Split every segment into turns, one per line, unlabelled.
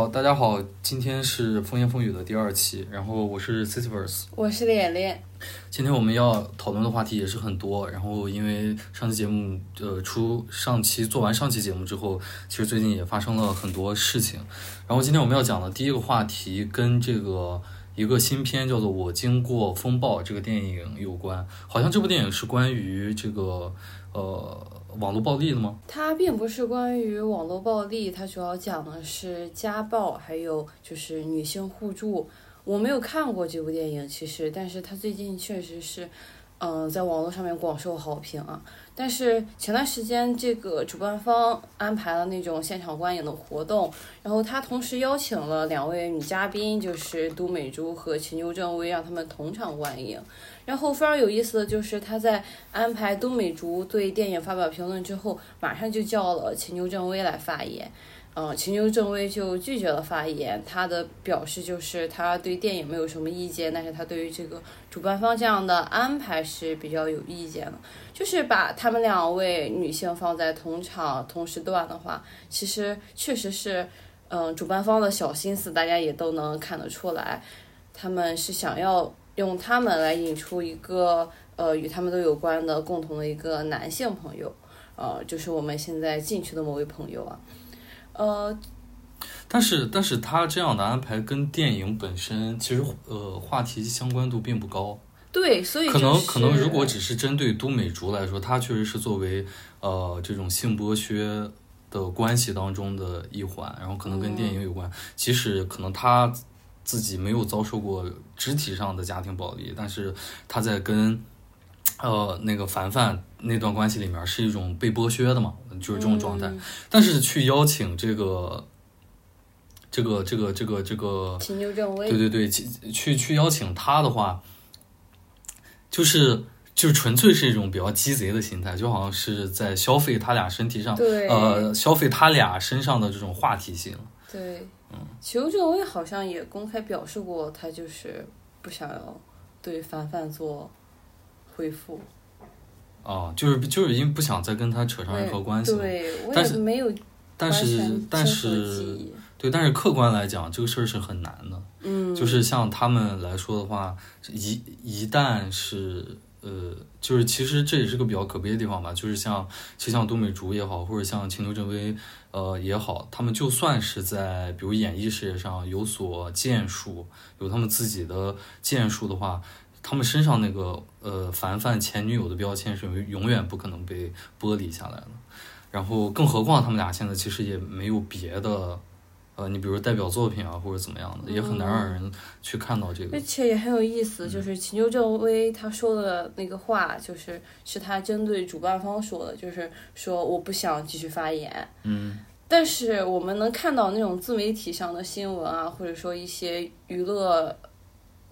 好，大家好，今天是风言风语的第二期，然后我是 Cityverse，
我是脸脸。
今天我们要讨论的话题也是很多，然后因为上期节目呃出上期做完上期节目之后，其实最近也发生了很多事情，然后今天我们要讲的第一个话题跟这个一个新片叫做《我经过风暴》这个电影有关，好像这部电影是关于这个呃。网络暴力的吗？
它并不是关于网络暴力，它主要讲的是家暴，还有就是女性互助。我没有看过这部电影，其实，但是它最近确实是。嗯，在网络上面广受好评啊。但是前段时间，这个主办方安排了那种现场观影的活动，然后他同时邀请了两位女嘉宾，就是都美竹和秦牛正威，让他们同场观影。然后非常有意思的就是，他在安排都美竹对电影发表评论之后，马上就叫了秦牛正威来发言。嗯，秦牛正威就拒绝了发言。他的表示就是他对电影没有什么意见，但是他对于这个主办方这样的安排是比较有意见的。就是把他们两位女性放在同场同时段的话，其实确实是，嗯，主办方的小心思，大家也都能看得出来。他们是想要用他们来引出一个呃与他们都有关的共同的一个男性朋友，呃，就是我们现在进去的某位朋友啊。呃，
但是但是他这样的安排跟电影本身其实呃话题相关度并不高。
对，所以
可能可能如果只是针对都美竹来说，她确实是作为呃这种性剥削的关系当中的一环，然后可能跟电影有关。即使可能她自己没有遭受过肢体上的家庭暴力，但是他在跟呃那个凡凡那段关系里面是一种被剥削的嘛。就是这种状态，但是去邀请这个，这个这个这个这个，对对对，去去邀请他的话，就是就纯粹是一种比较鸡贼的心态，就好像是在消费他俩身体上，呃，消费他俩身上的这种话题性。
对，嗯，邱正威好像也公开表示过，他就是不想要对凡凡做回复。
哦，就是就是因为不想再跟他扯上任何关系，
对，
但是
没有，
但是但是对，但是客观来讲，这个事儿是很难的。
嗯，
就是像他们来说的话，一一旦是呃，就是其实这也是个比较可悲的地方吧。就是像其实像都美竹也好，或者像秦牛正威呃也好，他们就算是在比如演艺事业上有所建树，有他们自己的建树的话。他们身上那个呃凡凡前女友的标签是永远不可能被剥离下来的，然后更何况他们俩现在其实也没有别的，呃，你比如代表作品啊或者怎么样的，也很难让人去看到这个。
而且也很有意思，就是秦秋正威他说的那个话，就是是他针对主办方说的，就是说我不想继续发言。
嗯。
但是我们能看到那种自媒体上的新闻啊，或者说一些娱乐。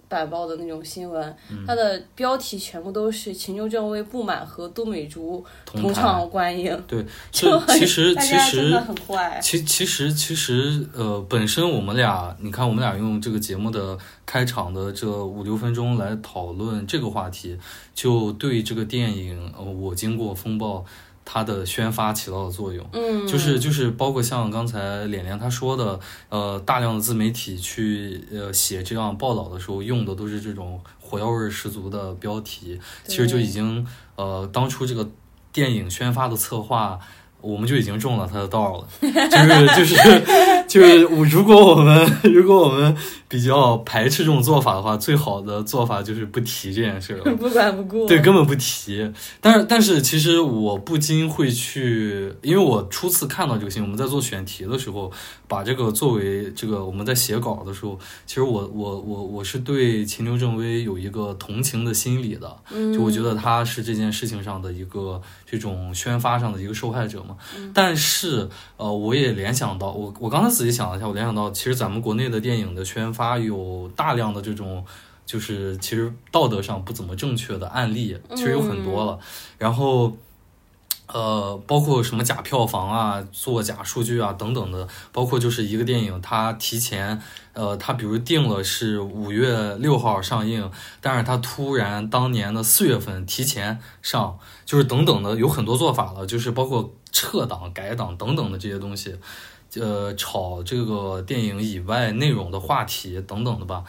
板报的那种新闻，它的标题全部都是秦牛正威不满和都美竹同场观影。
对，就其实其实
很坏。
其其实其实呃，本身我们俩，你看我们俩用这个节目的开场的这五六分钟来讨论这个话题，就对这个电影呃，我经过风暴。它的宣发起到的作用，
嗯，
就是就是包括像刚才脸脸他说的，呃，大量的自媒体去呃写这样报道的时候，用的都是这种火药味十足的标题，其实就已经呃当初这个电影宣发的策划。我们就已经中了他的道了，就是就是 就是我，如果我们 如果我们比较排斥这种做法的话，最好的做法就是不提这件事了，
不管不顾，
对，根本不提。但是但是，其实我不禁会去，因为我初次看到这个新闻，我们在做选题的时候，把这个作为这个我们在写稿的时候，其实我我我我是对秦牛正威有一个同情的心理的，就我觉得他是这件事情上的一个这种宣发上的一个受害者嘛。但是，呃，我也联想到，我我刚才仔细想了一下，我联想到，其实咱们国内的电影的宣发有大量的这种，就是其实道德上不怎么正确的案例，其实有很多了。然后。呃，包括什么假票房啊、做假数据啊等等的，包括就是一个电影，它提前，呃，它比如定了是五月六号上映，但是它突然当年的四月份提前上，就是等等的有很多做法了，就是包括撤档、改档等等的这些东西，呃炒这个电影以外内容的话题等等的吧，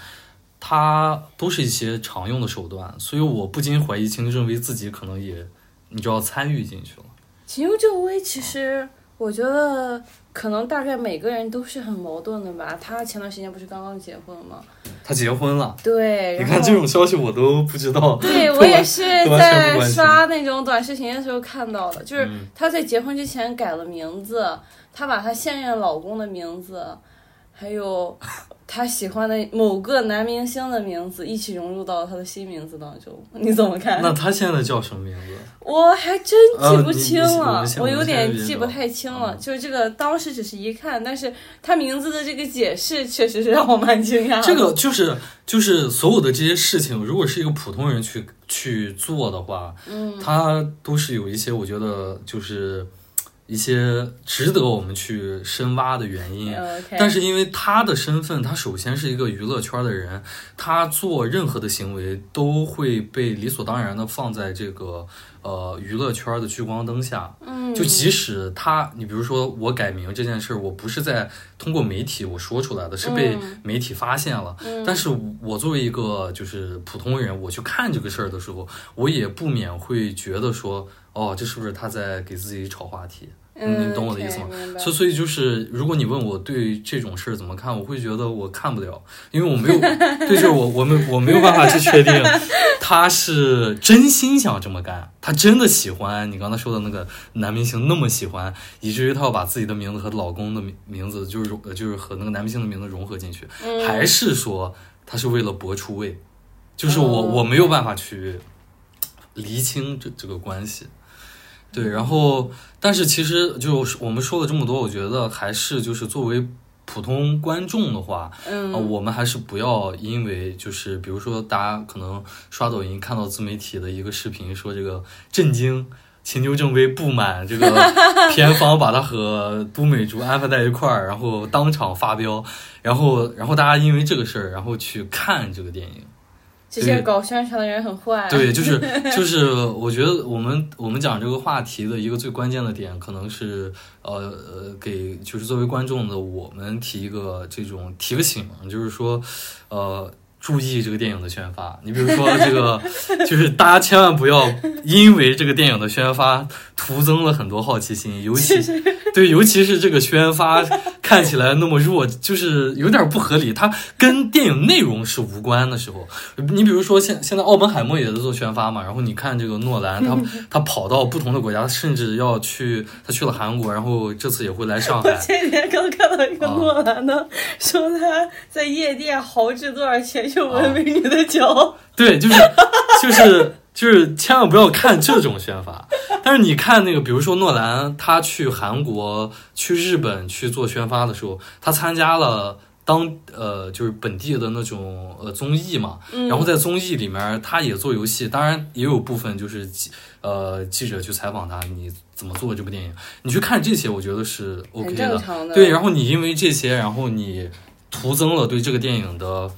它都是一些常用的手段，所以我不禁怀疑秦正威自己可能也，你就要参与进去了。
秦正威其实我觉得可能大概每个人都是很矛盾的吧。他前段时间不是刚刚结婚吗？
他结婚了，
对，
你看这种消息我都不知道。
对我也是在刷那种短视频的时候看到的，就是他在结婚之前改了名字，他把他现任老公的名字，还有。他喜欢的某个男明星的名字一起融入到他的新名字当中，你怎么看？
那他现在叫什么名字？
我还真记不清了，我有点记不太清了。就是这个，当时只是一看，但是他名字的这个解释确实是让我蛮惊讶。
这个就是就是所有的这些事情，如果是一个普通人去去做的话，
嗯，
他都是有一些我觉得就是。一些值得我们去深挖的原因，但是因为他的身份，他首先是一个娱乐圈的人，他做任何的行为都会被理所当然的放在这个呃娱乐圈的聚光灯下。
嗯，
就即使他，你比如说我改名这件事，我不是在通过媒体我说出来的，是被媒体发现了。
嗯，
但是我作为一个就是普通人，我去看这个事儿的时候，我也不免会觉得说，哦，这是不是他在给自己炒话题？你懂我的意思吗？所以所以就是，如果你问我对这种事儿怎么看，我会觉得我看不了，因为我没有，对，就是我我们我没有办法去确定 他是真心想这么干，他真的喜欢你刚才说的那个男明星那么喜欢，以至于他要把自己的名字和老公的名名字就是就是和那个男明星的名字融合进去，还是说他是为了博出位？就是我我没有办法去厘清这这个关系。对，然后，但是其实就我们说了这么多，我觉得还是就是作为普通观众的话，
嗯，
我们还是不要因为就是比如说大家可能刷抖音看到自媒体的一个视频，说这个震惊秦牛正威不满这个 片方把他和都美竹安排在一块儿，然后当场发飙，然后然后大家因为这个事儿，然后去看这个电影。
这些搞宣传的人很坏。
对，就是 就是，我觉得我们我们讲这个话题的一个最关键的点，可能是呃呃，给就是作为观众的我们提一个这种提个醒，就是说，呃。注意这个电影的宣发，你比如说这个，就是大家千万不要因为这个电影的宣发徒增了很多好奇心，尤其 对，尤其是这个宣发看起来那么弱，就是有点不合理，它跟电影内容是无关的时候，你比如说现现在奥本海默也在做宣发嘛，然后你看这个诺兰，他他跑到不同的国家，甚至要去他去了韩国，然后这次也会来上海。
前几天刚看到一个诺兰的，说他在夜店豪掷多少钱。就闻美女的脚，
对，就是就是就是，千万不要看这种宣发。但是你看那个，比如说诺兰，他去韩国、去日本去做宣发的时候，他参加了当呃就是本地的那种呃综艺嘛。然后在综艺里面，他也做游戏，当然也有部分就是记呃记者去采访他，你怎么做这部电影？你去看这些，我觉得是 OK 的。对，然后你因为这些，然后你徒增了对这个电影的。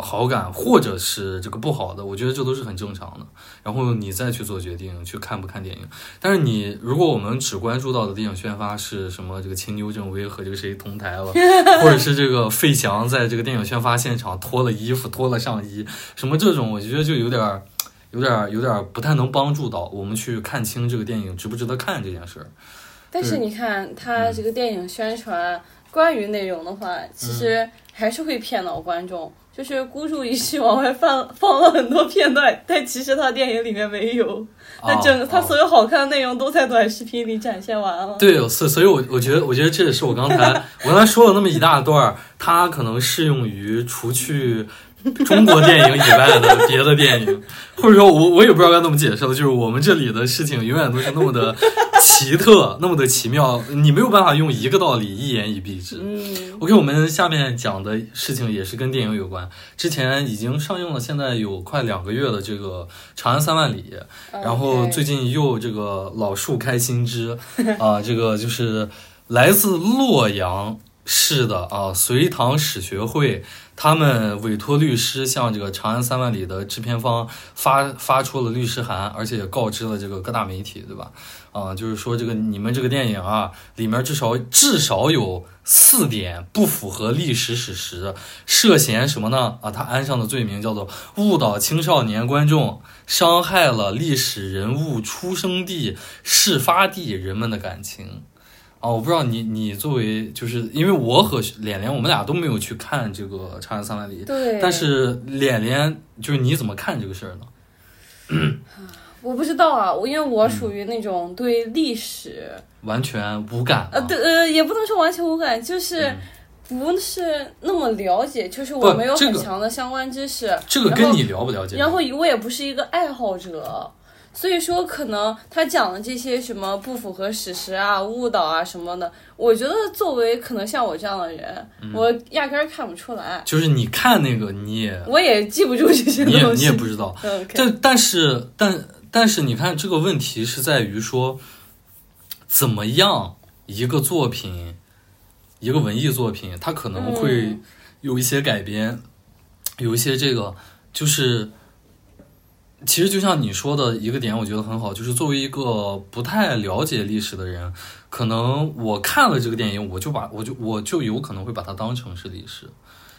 好感，或者是这个不好的，我觉得这都是很正常的。然后你再去做决定，去看不看电影。但是你如果我们只关注到的电影宣发是什么，这个秦牛正威和这个谁同台了，或者是这个费翔在这个电影宣发现场脱了衣服、脱了上衣，什么这种，我觉得就有点、有点、有点不太能帮助到我们去看清这个电影值不值得看这件事儿。
但是你看他这个电影宣传关于内容的话，其实还是会骗到观众。就是孤注一掷往外放 放了很多片段，但其实他电影里面没有，他整他所有好看的内容都在短视频里展现完了。
对，所所以，我我觉得，我觉得这也是我刚才 我刚才说了那么一大段，它可能适用于除去。中国电影以外的别的电影，或者说，我我也不知道该怎么解释了。就是我们这里的事情永远都是那么的 奇特，那么的奇妙，你没有办法用一个道理一言以蔽之。
嗯
，OK，我们下面讲的事情也是跟电影有关。之前已经上映了，现在有快两个月的这个《长安三万里》，然后最近又这个老树开新枝啊，这个就是来自洛阳。市的啊，隋唐史学会他们委托律师向这个《长安三万里》的制片方发发出了律师函，而且也告知了这个各大媒体，对吧？啊，就是说这个你们这个电影啊，里面至少至少有四点不符合历史史实，涉嫌什么呢？啊，他安上的罪名叫做误导青少年观众，伤害了历史人物出生地、事发地人们的感情。啊，我不知道你你作为就是因为我和脸脸我们俩都没有去看这个《长安三万里》，
对，
但是脸脸就是你怎么看这个事儿呢？
我不知道啊，我因为我属于那种对历史
完全无感。
呃，对呃，也不能说完全无感，就是不是那么了解，就是我没有很强的相关知识。
这个跟你了不了解？
然后我也不是一个爱好者。所以说，可能他讲的这些什么不符合史实啊、误导啊什么的，我觉得作为可能像我这样的人，我压根儿看不出来。
就是你看那个，你也
我也记不住这些东
西，你也你也不知道。
但
但是但但是，你看这个问题是在于说，怎么样一个作品，一个文艺作品，它可能会有一些改编，有一些这个就是。其实就像你说的一个点，我觉得很好，就是作为一个不太了解历史的人，可能我看了这个电影，我就把我就我就有可能会把它当成是历史，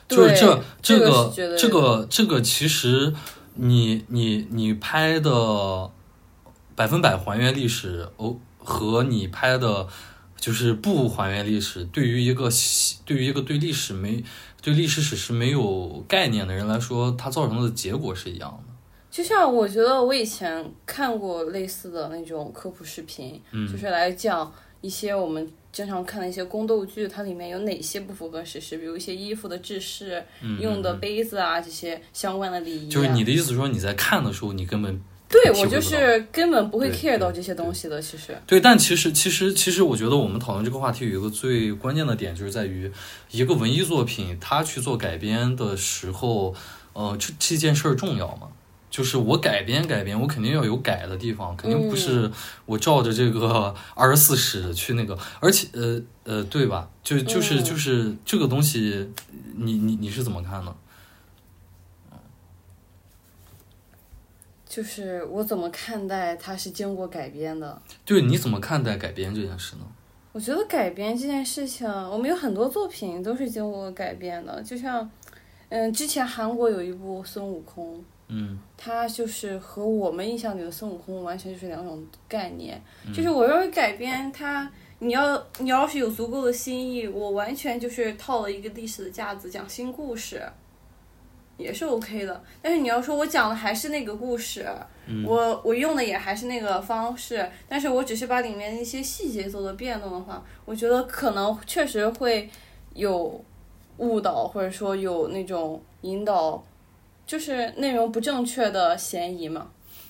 就是这这个这个这个其实你你你拍的百分百还原历史哦，和你拍的就是不还原历史，对于一个对于一个对历史没对历史史实没有概念的人来说，它造成的结果是一样的。
就像我觉得我以前看过类似的那种科普视频，就是来讲一些我们经常看的一些宫斗剧，它里面有哪些不符合史实，比如一些衣服的制式、用的杯子啊这些相关的礼仪。
就是你的意思说你在看的时候，你根本
对我就是根本不会 care 到这些东西的。其实
对，但其实其实其实我觉得我们讨论这个话题有一个最关键的点，就是在于一个文艺作品它去做改编的时候，呃，这这件事儿重要吗？就是我改编改编，我肯定要有改的地方，肯定不是我照着这个二十四史去那个，而且呃呃，对吧？就就是就是这个东西，你你你是怎么看呢？
就是我怎么看待它是经过改编的？
对，你怎么看待改编这件事呢？
我觉得改编这件事情，我们有很多作品都是经过改编的，就像嗯，之前韩国有一部孙悟空。
嗯，
他就是和我们印象里的孙悟空完全就是两种概念。就是我认为改编他，你要你要是有足够的新意，我完全就是套了一个历史的架子讲新故事，也是 OK 的。但是你要说我讲的还是那个故事，我我用的也还是那个方式，但是我只是把里面的一些细节做了变动的话，我觉得可能确实会有误导，或者说有那种引导。就是内容不正确的嫌疑嘛？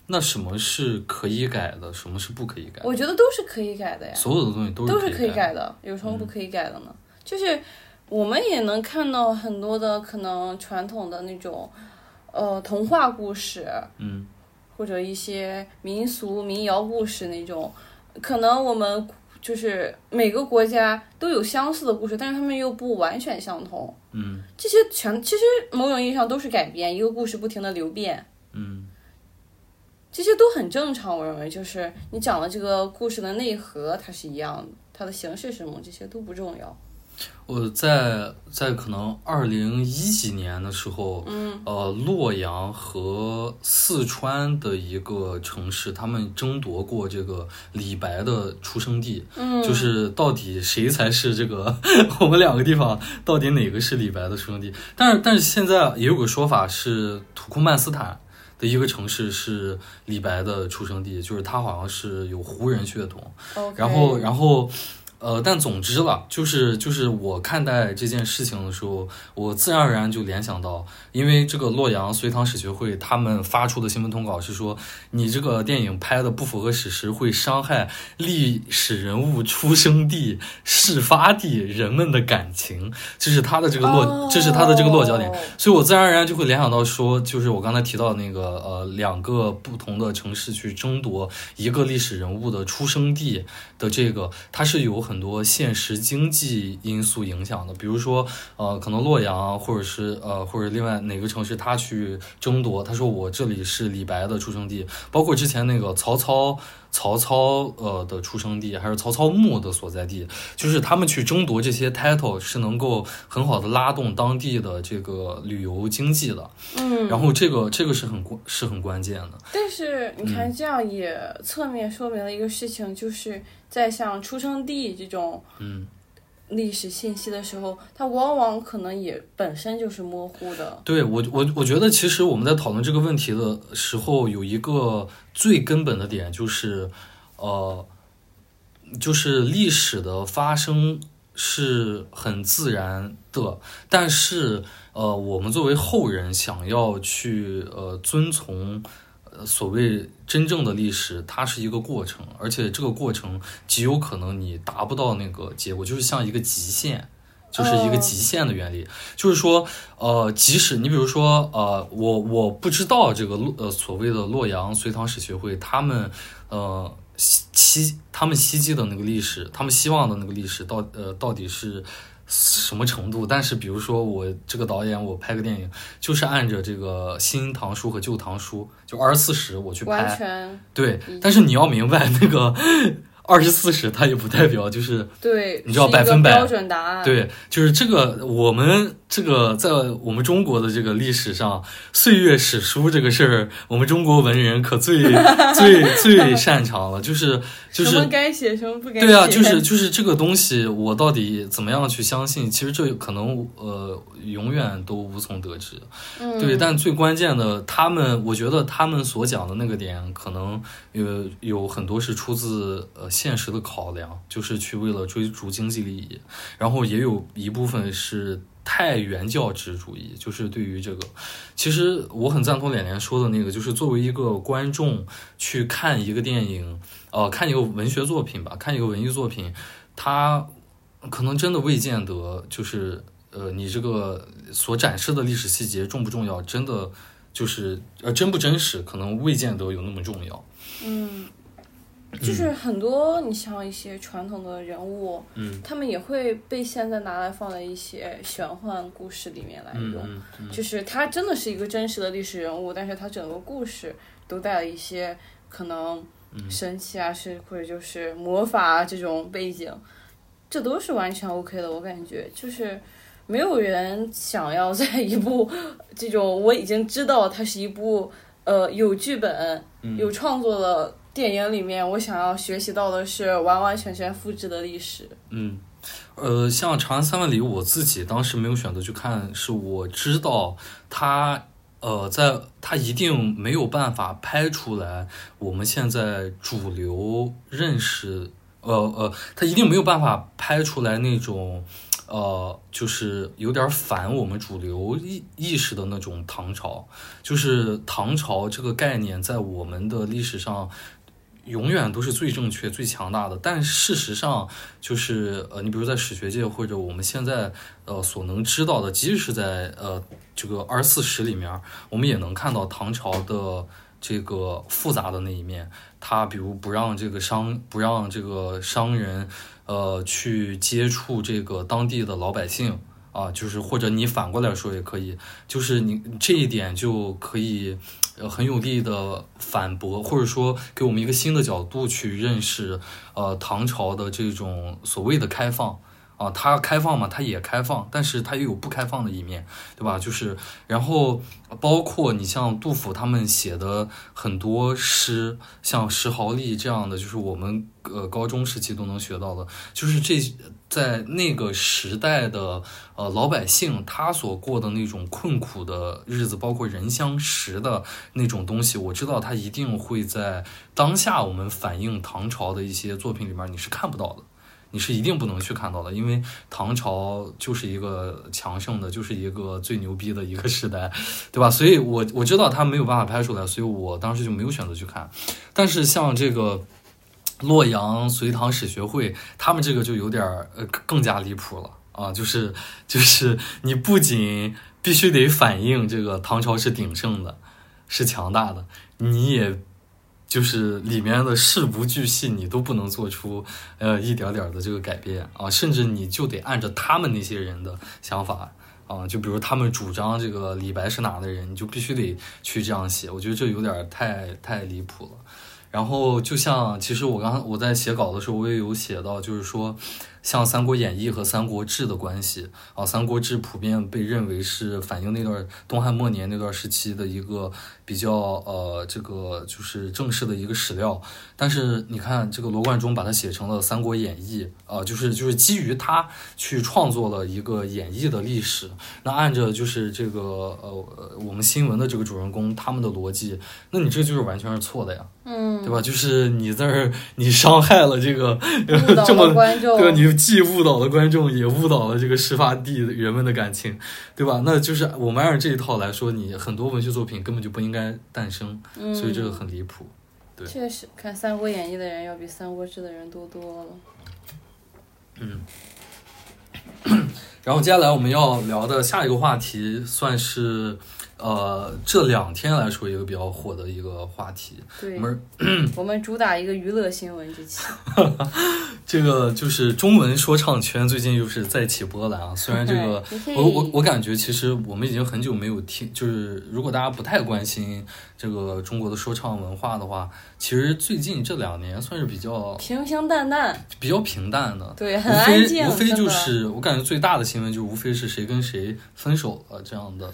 那什么是可以改的，什么是不可以改？
我觉得都是可以改的呀。
所有的东西都
是都是
可以
改的，有什么不可以改的呢？就是我们也能看到很多的可能传统的那种呃童话故事，
嗯，
或者一些民俗民谣故事那种，可能我们。就是每个国家都有相似的故事，但是他们又不完全相同。
嗯，
这些全其实某种意义上都是改编，一个故事不停的流变。
嗯，
这些都很正常，我认为就是你讲的这个故事的内核它是一样的，它的形式是什么，这些都不重要。
我在在可能二零一几年的时候，
嗯，
呃，洛阳和四川的一个城市，他们争夺过这个李白的出生地，
嗯，
就是到底谁才是这个 我们两个地方到底哪个是李白的出生地？但是但是现在也有个说法是土库曼斯坦的一个城市是李白的出生地，就是他好像是有胡人血统，然后然后。呃，但总之了，就是就是我看待这件事情的时候，我自然而然就联想到，因为这个洛阳隋唐史学会他们发出的新闻通稿是说，你这个电影拍的不符合史实，会伤害历史人物出生地、事发地人们的感情，这是他的这个落，这是他的这个落脚点，所以我自然而然就会联想到说，就是我刚才提到那个呃，两个不同的城市去争夺一个历史人物的出生地的这个，它是有。很多现实经济因素影响的，比如说，呃，可能洛阳或者是呃或者另外哪个城市，他去争夺，他说我这里是李白的出生地，包括之前那个曹操。曹操呃的出生地，还是曹操墓的所在地，就是他们去争夺这些 title 是能够很好的拉动当地的这个旅游经济的。
嗯，
然后这个这个是很关是很关键的。
但是你看，这样也侧面说明了一个事情，就是在像出生地这种
嗯
历史信息的时候，它往往可能也本身就是模糊的。
对我我我觉得其实我们在讨论这个问题的时候，有一个最根本的点就是，呃，就是历史的发生是很自然的，但是呃，我们作为后人想要去呃遵从。所谓真正的历史，它是一个过程，而且这个过程极有可能你达不到那个结果，就是像一个极限，就是一个极限的原理。就是说，呃，即使你比如说，呃，我我不知道这个洛呃所谓的洛阳隋唐史学会，他们呃希希他们希冀的那个历史，他们希望的那个历史到呃到底是。什么程度？但是比如说我这个导演，我拍个电影，就是按着这个《新唐书》和《旧唐书》，就二十四史我去
完
拍。
全
对，但是你要明白，那个二十四史它也不代表就是
对，
你知道百分百
标准答案。，
对，就是这个我们这个在我们中国的这个历史上，岁月史书这个事儿，我们中国文人可最 最最擅长了，就是就是
什么该写，什么不该写。
对啊，就是就是这个东西，我到底怎么样去相信？其实这可能呃永远都无从得知。
嗯，
对，但最关键的，他们我觉得他们所讲的那个点，可能有有很多是出自呃现实的考量，就是去为了追逐经济利益，然后也有一部分是太原教旨主义，就是对于这个，其实我很赞同脸脸说的那个，就是作为一个观众去看一个电影，呃，看一个文学作品吧，看一个文艺作品，它可能真的未见得就是呃，你这个所展示的历史细节重不重要，真的就是呃真不真实，可能未见得有那么重要。
嗯，就是很多你像一些传统的人物，
嗯
他们也会被现在拿来放在一些玄幻故事里面来
嗯
用。
嗯嗯
就是他真的是一个真实的历史人物，但是他整个故事都带了一些可能
嗯
神奇啊，是或者就是魔法啊这种背景，这都是完全 OK 的。我感觉就是没有人想要在 一部这种我已经知道它是一部呃有剧本、
嗯
有创作的电影里面，我想要学习到的是完完全全复制的历史。
嗯，呃，像《长安三万里》，我自己当时没有选择去看，是我知道它。呃，在它一定没有办法拍出来我们现在主流认识，呃呃，它一定没有办法拍出来那种，呃，就是有点反我们主流意意识的那种唐朝。就是唐朝这个概念在我们的历史上永远都是最正确、最强大的。但事实上，就是呃，你比如在史学界或者我们现在呃所能知道的，即使是在呃这个二十四史里面，我们也能看到唐朝的这个复杂的那一面。它比如不让这个商不让这个商人呃去接触这个当地的老百姓。啊，就是或者你反过来说也可以，就是你这一点就可以，呃，很有力的反驳，或者说给我们一个新的角度去认识，呃，唐朝的这种所谓的开放啊，它开放嘛，它也开放，但是它也有不开放的一面，对吧？就是然后包括你像杜甫他们写的很多诗，像石壕吏这样的，就是我们呃高中时期都能学到的，就是这在那个时代的呃老百姓他所过的那种困苦的日子，包括人相识的那种东西，我知道他一定会在当下我们反映唐朝的一些作品里面你是看不到的。你是一定不能去看到的，因为唐朝就是一个强盛的，就是一个最牛逼的一个时代，对吧？所以我我知道他没有办法拍出来，所以我当时就没有选择去看。但是像这个洛阳隋唐史学会，他们这个就有点儿呃更加离谱了啊，就是 就是你不仅必须得反映这个唐朝是鼎盛的，是强大的，你也就是里面的事无巨细，你都不能做出呃一点点的这个改变啊，甚至你就得按照他们那些人的想法啊，就比如他们主张这个李白是哪的人，你就必须得去这样写。我觉得这有点太太离谱了。然后就像其实我刚我在写稿的时候，我也有写到，就是说。像《三国演义》和《三国志》的关系啊，《三国志》普遍被认为是反映那段东汉末年那段时期的一个比较呃，这个就是正式的一个史料。但是你看，这个罗贯中把它写成了《三国演义》啊，就是就是基于他去创作了一个演义的历史。那按着就是这个呃我们新闻的这个主人公他们的逻辑，那你这就是完全是错的呀，
嗯，
对吧？就是你在这儿你伤害了这个 这么
对
吧？你。既误导了观众，也误导了这个事发地人们的感情，对吧？那就是我们按照这一套来说，你很多文学作品根本就不应该诞生，所以这个很离谱。对，
确实，看《三国演义》的人要比《三国志》的人多多了。
嗯。然后接下来我们要聊的下一个话题，算是。呃，这两天来说一个比较火的一个话题，
我们 我们主打一个娱乐新闻这期，
这个就是中文说唱圈最近又是再起波澜啊。虽然这个，我我我感觉其实我们已经很久没有听，就是如果大家不太关心这个中国的说唱文化的话，其实最近这两年算是比较
平平淡淡，
比较平淡的，
对，很安静。
无非就是我感觉最大的新闻就无非是谁跟谁分手了这样的。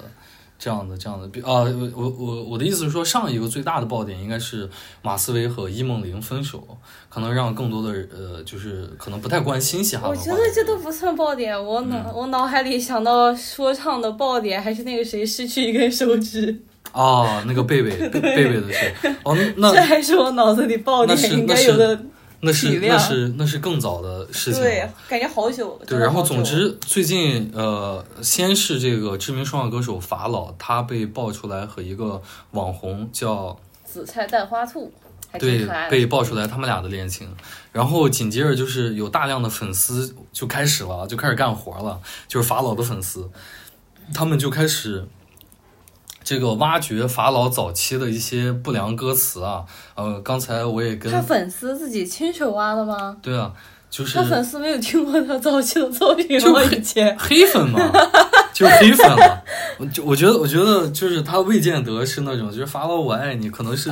这样的，这样的，比啊，我我我的意思是说，上一个最大的爆点应该是马思唯和伊梦玲分手，可能让更多的呃，就是可能不太关心嘻哈
我觉得这都不算爆点，我脑我脑海里想到说唱的爆点还是那个谁失去一根手指。
啊，那个贝贝 贝贝的事。哦，那
这还是我脑子里爆点应该有的。
那是那是那是更早的事情，
对，感觉好久。
对，然后总之最近呃，先是这个知名说唱歌手法老，他被爆出来和一个网红叫
紫菜蛋花兔，
对，被爆出来他们俩的恋情，然后紧接着就是有大量的粉丝就开始了，就开始干活了，就是法老的粉丝，他们就开始。这个挖掘法老早期的一些不良歌词啊，呃，刚才我也跟
他粉丝自己亲手挖的吗？
对啊。就是
他粉丝没有听过他早期的作品吗？以前
黑粉嘛，就是黑粉了。我就我觉得，我觉得就是他未见得是那种，就是法老我爱你，可能是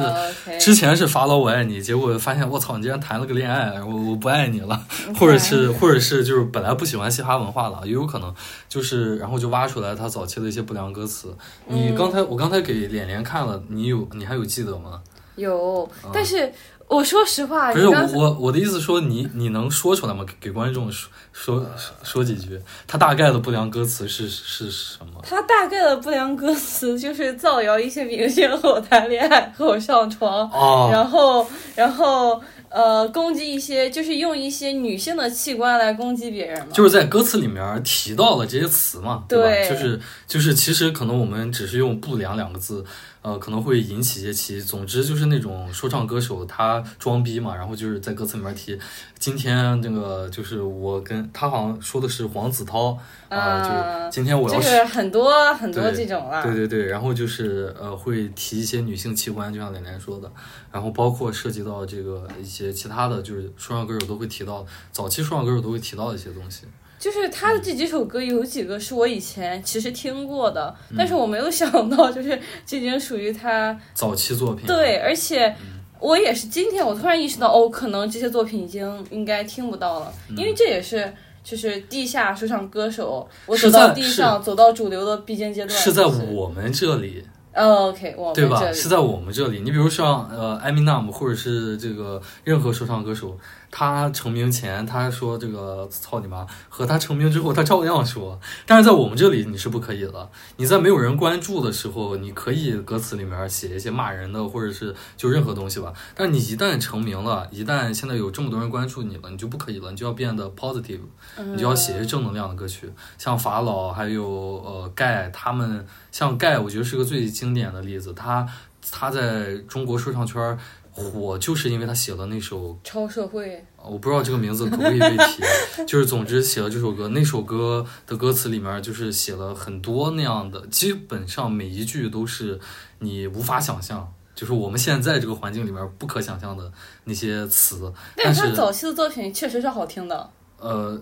之前是法老我爱你，结果发现我操，你竟然谈了个恋爱，我我不爱你了，或者是或者是就是本来不喜欢嘻哈文化了，也有可能就是然后就挖出来他早期的一些不良歌词。你刚才我刚才给脸脸看了，你有你还有记得吗？
有，但是。我说实话，
不是我我我的意思说你你能说出来吗？给给观众说说说几句，他大概的不良歌词是是什么？
他大概的不良歌词就是造谣一些明星和我谈恋爱，和我上床，然后然后。呃，攻击一些就是用一些女性的器官来攻击别人嘛，
就是在歌词里面提到了这些词嘛，对吧？就是就是，其实可能我们只是用“不良”两个字，呃，可能会引起一些歧义。总之就是那种说唱歌手他装逼嘛，然后就是在歌词里面提，今天这个就是我跟他好像说的是黄子韬啊，就今天我要就
是很多很多这种了，
对对对，然后就是呃会提一些女性器官，就像连连说的。然后包括涉及到这个一些其他的就是说唱歌手都会提到，早期说唱歌手都会提到的一些东西。
就是他的这几首歌有几个是我以前其实听过的，但是我没有想到就是这已经属于他
早期作品。
对，而且我也是今天我突然意识到，哦，可能这些作品已经应该听不到了，因为这也是就是地下说唱歌手，我走到地上走到主流的必经阶段，
是在我们这里。
OK，
对吧？是在我们这里。你比如像呃，Eminem 或者是这个任何说唱歌手。他成名前，他说这个操你妈，和他成名之后，他照样说。但是在我们这里，你是不可以的。你在没有人关注的时候，你可以歌词里面写一些骂人的，或者是就任何东西吧。但你一旦成名了，一旦现在有这么多人关注你了，你就不可以了，你就要变得 positive，你就要写一些正能量的歌曲。像法老还有呃盖他们，像盖，我觉得是个最经典的例子。他他在中国说唱圈。火就是因为他写了那首
超社会，
我不知道这个名字可不可以被提，就是总之写了这首歌，那首歌的歌词里面就是写了很多那样的，基本上每一句都是你无法想象，就是我们现在这个环境里面不可想象的那些词。但
但是他早期的作品确实是好听的，
呃，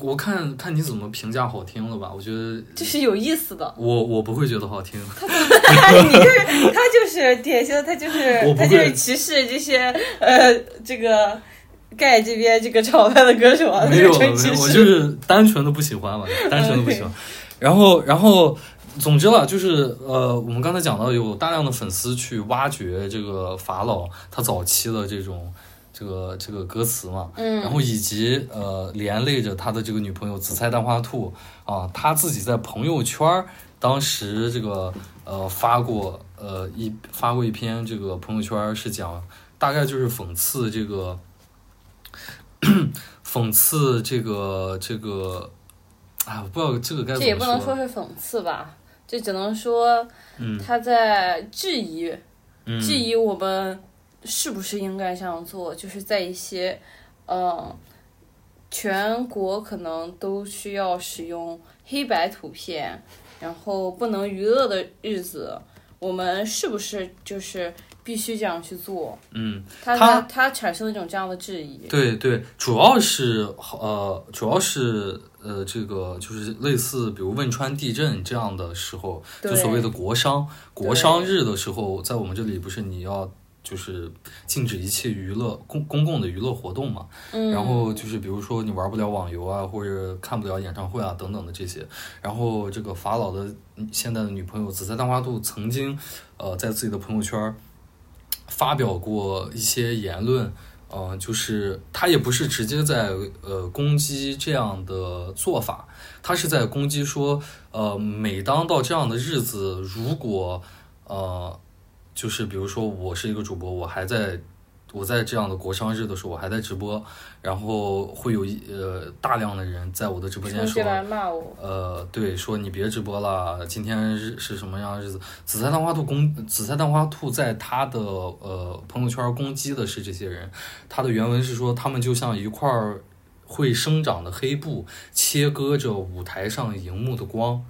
我看看你怎么评价好听了吧？我觉得
就是有意思的。
我我不会觉得好听。
你 就是他就是典型的，他就是他就是歧视这些呃这个盖这边这个潮派的歌手啊，
没有。我就是单纯的不喜欢嘛，单纯的不喜欢。然后然后，总之了，就是呃，我们刚才讲到有大量的粉丝去挖掘这个法老他早期的这种这个这个歌词嘛，
嗯。
然后以及呃连累着他的这个女朋友紫菜蛋花兔啊，他自己在朋友圈儿当时这个呃发过呃一发过一篇这个朋友圈是讲大概就是讽刺这个 讽刺这个这个，哎，我不知道这个该怎么
这也不能说是讽刺吧，这只能说
嗯。
他在质疑
嗯。
质疑我们是不是应该这样做，就是在一些嗯全国可能都需要使用黑白图片，然后不能娱乐的日子，我们是不是就是必须这样去做？
嗯。
他
他
他他产生了一种这样的质疑。
对对，主要是呃，主要是呃，这个就是类似，比如汶川地震这样的时候，就所谓的国殇、国殇日的时候，在我们这里不是你要就是禁止一切娱乐公公共的娱乐活动嘛，
嗯，
然后就是比如说你玩不了网游啊，或者看不了演唱会啊等等的这些，然后这个法老的嗯现在的女朋友紫菜蛋花兔曾经呃在自己的朋友圈发表过一些言论。呃，就是他也不是直接在呃攻击这样的做法，他是在攻击说，呃，每当到这样的日子，如果呃，就是比如说我是一个主播，我还在我在这样的国商日的时候，我还在直播，然后会有一呃大量的人在我的直播间说，
来骂我。
呃，对，说你别直播了，今天是是什么样的日子？紫菜蛋花兔攻紫菜蛋花兔在他的呃朋友圈攻击的是这些人，他的原文是说他们就像一块儿会生长的黑布，切割着舞台上荧幕的光。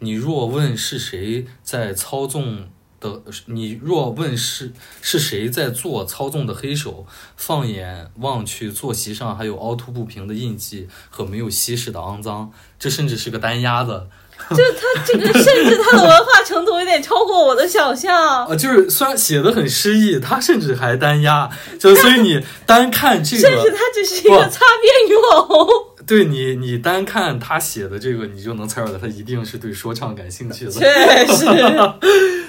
你若问是谁在操纵的，你若问是是谁在做操纵的黑手，放眼望去，坐席上还有凹凸不平的印记和没有稀释的肮脏，这甚至是个单压的。
就是他这个，甚至他的文化程度有点超过我的想象。
呃，就是虽然写的很诗意，他甚至还单押，就所以你单看这个，
甚至他只是一个擦边女网红。
对你你单看他写的这个，你就能猜出来他一定是对说唱感兴趣的。
确实，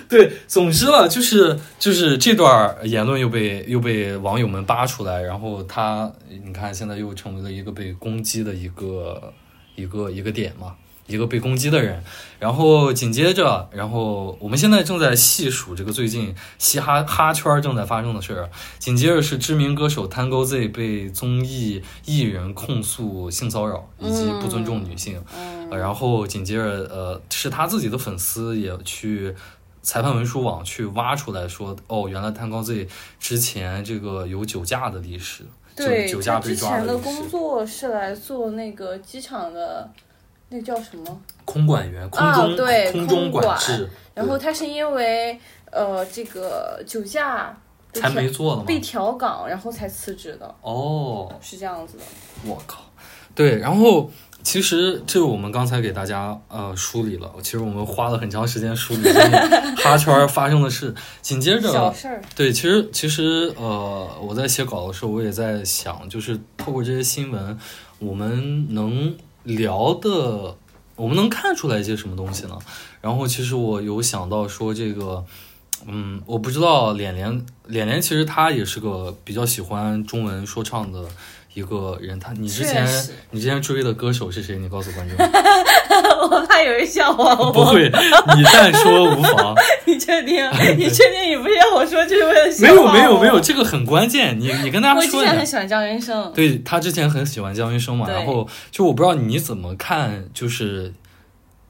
对，总之了，就是就是这段言论又被又被网友们扒出来，然后他你看现在又成为了一个被攻击的一个一个一个点嘛，一个被攻击的人。然后紧接着，然后我们现在正在细数这个最近嘻哈哈圈正在发生的事儿。紧接着是知名歌手 Tango Z 被综艺艺人控诉性骚扰以及不尊重女性。
嗯
呃然后紧接着，呃，是他自己的粉丝也去裁判文书网去挖出来说，哦，原来 Tango Z 之前这个有酒驾的历史，
对
酒酒驾被抓
前的工。作是来做那个机场的，那叫什么？
空管员，空
啊
中、
对
空中
管
制，
然后他是因为呃这个酒驾
才没做的嘛。
被调岗，然后才辞职的，
哦，
是这样子的。
我靠，对，然后。其实这个我们刚才给大家呃梳理了，其实我们花了很长时间梳理 哈圈发生的事。紧接着，
小事儿，
对，其实其实呃，我在写稿的时候，我也在想，就是透过这些新闻，我们能聊的，我们能看出来一些什么东西呢？然后其实我有想到说这个，嗯，我不知道脸脸脸脸，其实他也是个比较喜欢中文说唱的一个人。他你之前你之前追的歌手是谁？你告诉观众。
我怕有人笑话我。
不会，你但说无妨。
你确定？你确定你不是让我说，就是为了笑
没有
话我
没有没有，。这个很关键。你你跟大家
我之
说一下
前很。喜欢张云生，
对他之前很喜欢姜云升嘛，然后就我不知道你怎么看，就是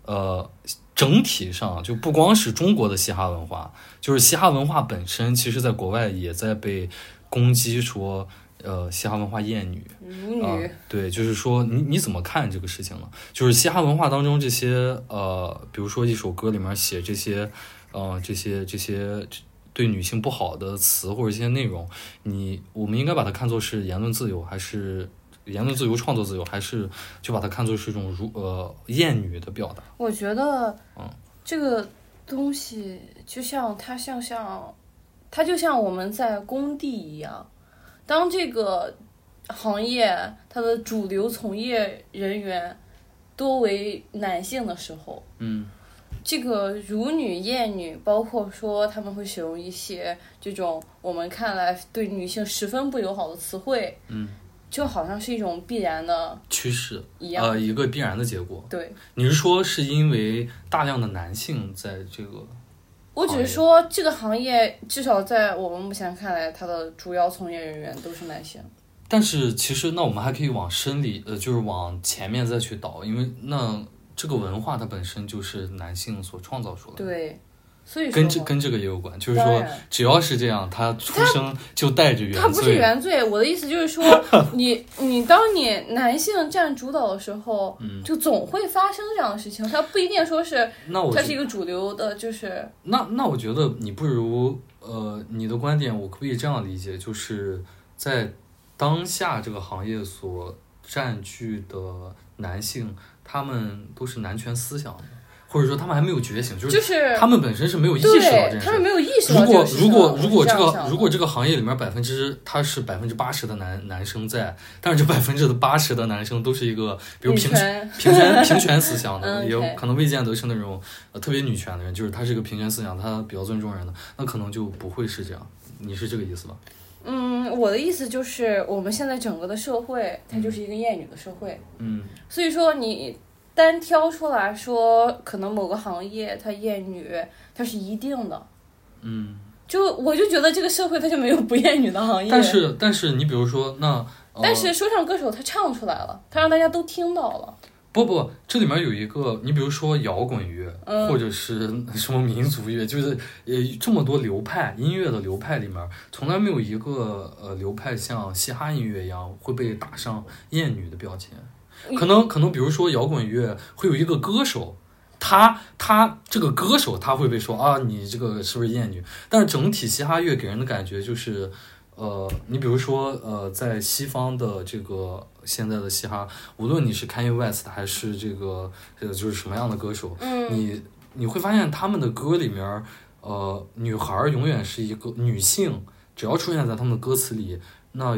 呃整体上就不光是中国的嘻哈文化，就是嘻哈文化本身，其实在国外也在被攻击说，呃，嘻哈文化厌女。啊、
舞女，
对，就是说你你怎么看这个事情呢？就是嘻哈文化当中这些呃，比如说一首歌里面写这些，呃，这些这些对女性不好的词或者一些内容，你我们应该把它看作是言论自由，还是言论自由、创作自由，还是就把它看作是一种如呃厌女的表达？
我觉得
嗯，
这个东西就像它像像，它就像我们在工地一样，当这个行业它的主流从业人员多为男性的时候，
嗯
这个辱女、厌女，包括说他们会使用一些这种我们看来对女性十分不友好的词汇，
嗯，
就好像是一种必然的
趋势，
一样。
呃，一个必然的结果。
对
你是说是因为大量的男性在这个
我只是说，这个行业至少在我们目前看来，它的主要从业人员都是男性。
但是其实，那我们还可以往深里，呃，就是往前面再去倒，因为那这个文化它本身就是男性所创造出来的，
对，所以说
跟这跟这个也有关，就是说只要是这样，他出生就带着原罪。
他不是原罪，我的意思就是说，你你当你男性占主导的时候，
嗯
就总会发生这样的事情。他不一定说是
那我觉
它是一个主流的，就是
那那我觉得你不如呃，你的观点我可不可以这样理解，就是在当下这个行业所占据的男性，他们都是男权思想的，或者说他们还没有觉醒，就是
就是
他们本身是没有意识到这
对
件事
他们。没有意识到
如果如果如果这个如果这个行业里面百分之他是百分之八十的男男生在，但是这百分之的八十的男生都是一个比如平
权
平权平权思想的，
嗯
也有可能未见得是那种呃特别女权的人，就是他是一个平权思想，他比较尊重人的，那可能就不会是这样。你是这个意思吧？
嗯，我的意思就是，我们现在整个的社会，它就是一个厌女的社会。
嗯
所以说，你单挑出来说，可能某个行业它厌女，它是一定的。
嗯。
就我就觉得这个社会它就没有不厌女的行业。
但是但是你比如说那，呃、
但是说唱歌手他唱出来了，他让大家都听到了。
不不，这里面有一个，你比如说摇滚乐，
嗯
或者是什么民族乐，就是呃这么多流派音乐的流派里面，从来没有一个呃流派像嘻哈音乐一样会被打上厌女的标签。可能可能比如说摇滚乐会有一个歌手。他他这个歌手他会被说啊，你这个是不是厌女？但是整体嘻哈乐给人的感觉就是，呃，你比如说呃，在西方的这个现在的嘻哈，无论你是 Kanye West 还是这个呃就是什么样的歌手，
嗯，
你你会发现他们的歌里面，呃，女孩儿永远是一个女性，只要出现在他们的歌词里，那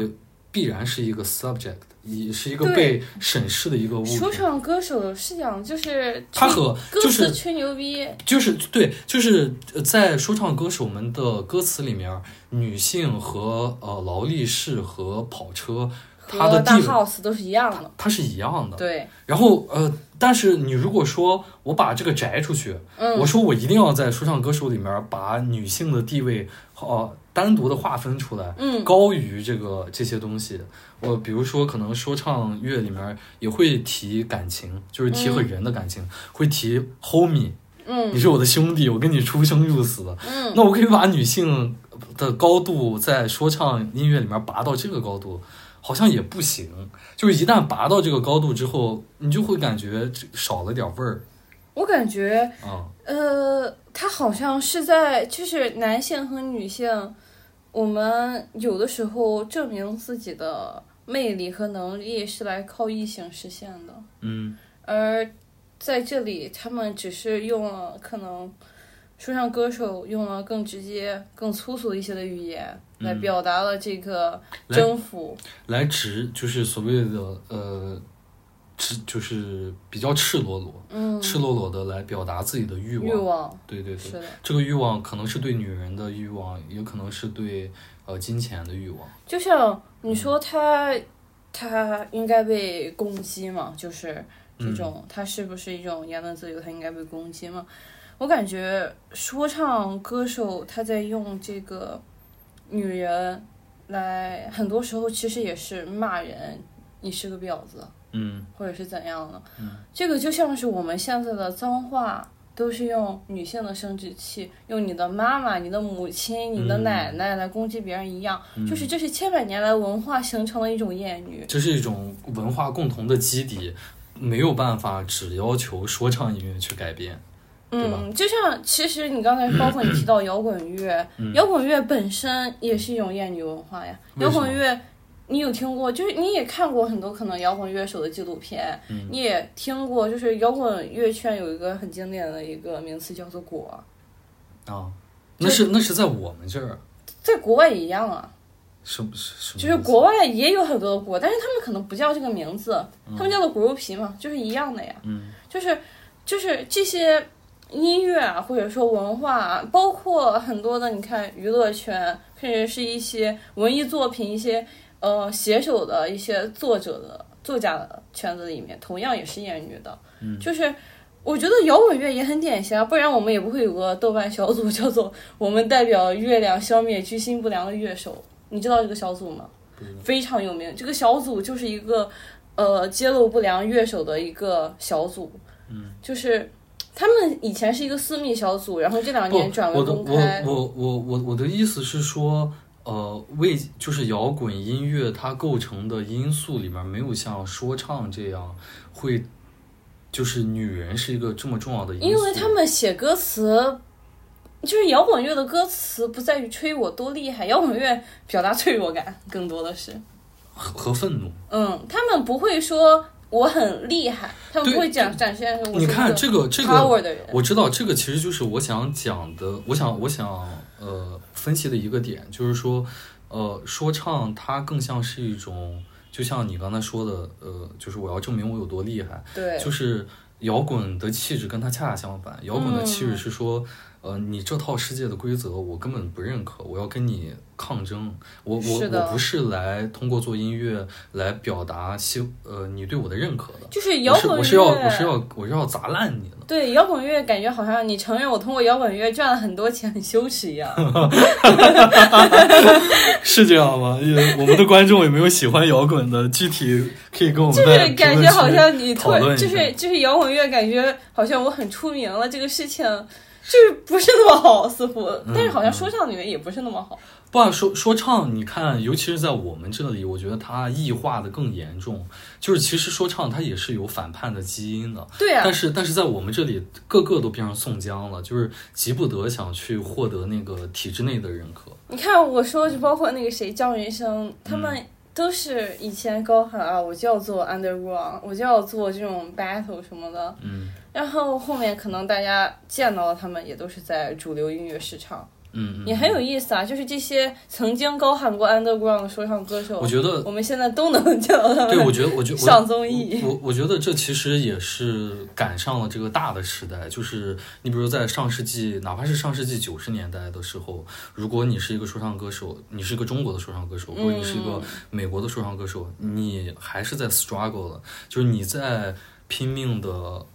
必然是一个 subject，也是一个被审视的一个物品。
说唱歌手是讲就是
他和
歌
就是
词吹牛逼，
就是对，就是呃在说唱歌手们的歌词里面，女性和呃劳力士和跑车，它的
大
地位
house 都是一样的。
它是一样的。
对，
然后呃，但是你如果说我把这个摘出去，
嗯
我说我一定要在说唱歌手里面把女性的地位呃单独的划分出来，
嗯
高于这个这些东西。我比如说，可能说唱乐里面也会提感情，就是提和人的感情，会提 homie，
嗯
你是我的兄弟，我跟你出生入死。
嗯，
那我可以把女性的高度在说唱音乐里面拔到这个高度，好像也不行。就是一旦拔到这个高度之后，你就会感觉少了点味儿
我感觉
啊。
呃，他好像是在就是男性和女性，我们有的时候证明自己的魅力和能力是来靠异性实现的，
嗯。
而在这里他们只是用了可能说唱歌手用了更直接、更粗俗一些的语言来
嗯
表达了这个征服。
来直就是所谓的呃，直就是比较赤裸裸、
嗯，
赤裸裸的来表达自己的欲望。
欲望
对对对这个欲望可能是对女人的欲望，也可能是对呃金钱的欲望。
就像你说他，他应该被攻击嘛？就是这种，他是不是一种言论自由？他应该被攻击嘛？我感觉说唱歌手他在用这个女人来，很多时候其实也是骂人，你是个婊子，
嗯
或者是怎样的。
嗯
这个就像是我们现在的脏话。都是用女性的生殖器，用你的妈妈、你的母亲、你的
嗯
奶奶来攻击别人一样，
嗯
就是这是千百年来文化形成的一种厌女。
这是一种文化共同的基底，没有办法只要求说唱音乐去改变。
嗯，就像其实你刚才包括你提到摇滚乐，摇滚乐本身也是一种厌女文化呀。摇滚乐，你有听过？就是你也看过很多可能摇滚乐手的纪录片，你也听过，就是摇滚乐圈有一个很经典的一个名词叫做“果
啊，那是那是在我们这儿，”，
在国外也一样啊。
什么什么？
就是国外也有很多的果，但是他们可能不叫这个名字，他们叫做 groupie 嘛，就是一样的呀。
嗯，
就是就是这些音乐啊，或者说文化啊，包括很多的，你看娱乐圈，甚至是一些文艺作品，一些呃写手的一些作者的作家的圈子里面，同样也是厌女的。嗯，就是。我觉得摇滚乐也很典型啊，不然我们也不会有个豆瓣小组叫做“我们代表月亮消灭居心不良的乐手”。你知道这个小组吗？非常有名。这个小组就是一个呃揭露不良乐手的一个小组。嗯，就是他们以前是一个私密小组，然后这两年转为公开。
我我我我我的意思是说，呃，为就是摇滚音乐它构成的因素里面没有像说唱这样会，就是女人是一个这么重要的因素。
因为他们写歌词，就是摇滚乐的歌词不在于吹我多厉害，摇滚乐表达脆弱感更多的是。
和和愤怒，
嗯，他们不会说我很厉害，他们不会展展现我
你看这个这个。我知道这个其实就是我想讲的，我想我想呃分析的一个点，就是说呃说唱它更像是一种，就像你刚才说的，呃，就是我要证明我有多厉害，
对，
就是摇滚的气质跟它恰恰相反，摇滚的气
嗯
质是说。呃，你这套世界的规则我根本不认可，我要跟你抗争。我我我不是来通过做音乐来表达希呃你对我的认可的，
就是摇滚，
我是我是要我是要我是要砸烂你的。
对摇滚乐，感觉好像你承认我通过摇滚乐赚了很多钱，很羞耻一样。
是这样吗？也我们的观众有没有喜欢摇滚的？具体可以跟我们
就是感觉好像你突
讨论一下
就是就是摇滚乐，感觉好像我很出名了，这个事情就是不是那么好，似乎。
嗯
但是好像说唱里面也不是那么好。
不啊说说唱，你看，尤其是在我们这里，我觉得它异化的更严重。就是其实说唱它也是有反叛的基因的，
对啊
但，是但是在我们这里，个个都变成宋江了，就是急不得想去获得那个体制内的认可。
你看我说就包括那个谁张云生，他们
嗯
都是以前高喊啊，我就要做 underground，我就要做这种 battle 什么的。
嗯
然后后面可能大家见到了他们，也都是在主流音乐市场，
嗯嗯，
也很有意思啊。就是这些曾经高喊过 underground 的说唱歌手，
我觉得
我们现在都能叫他们对，
我觉得，我觉得我
上综艺。
我我觉得这其实也是赶上了这个大的时代，就是你比如在上世纪，哪怕是上世纪九十年代的时候，如果你是一个说唱歌手，你是一个中国的说唱歌手，或者你是一个美国的说唱歌手，你还是在 struggle 的，就是你在拼命的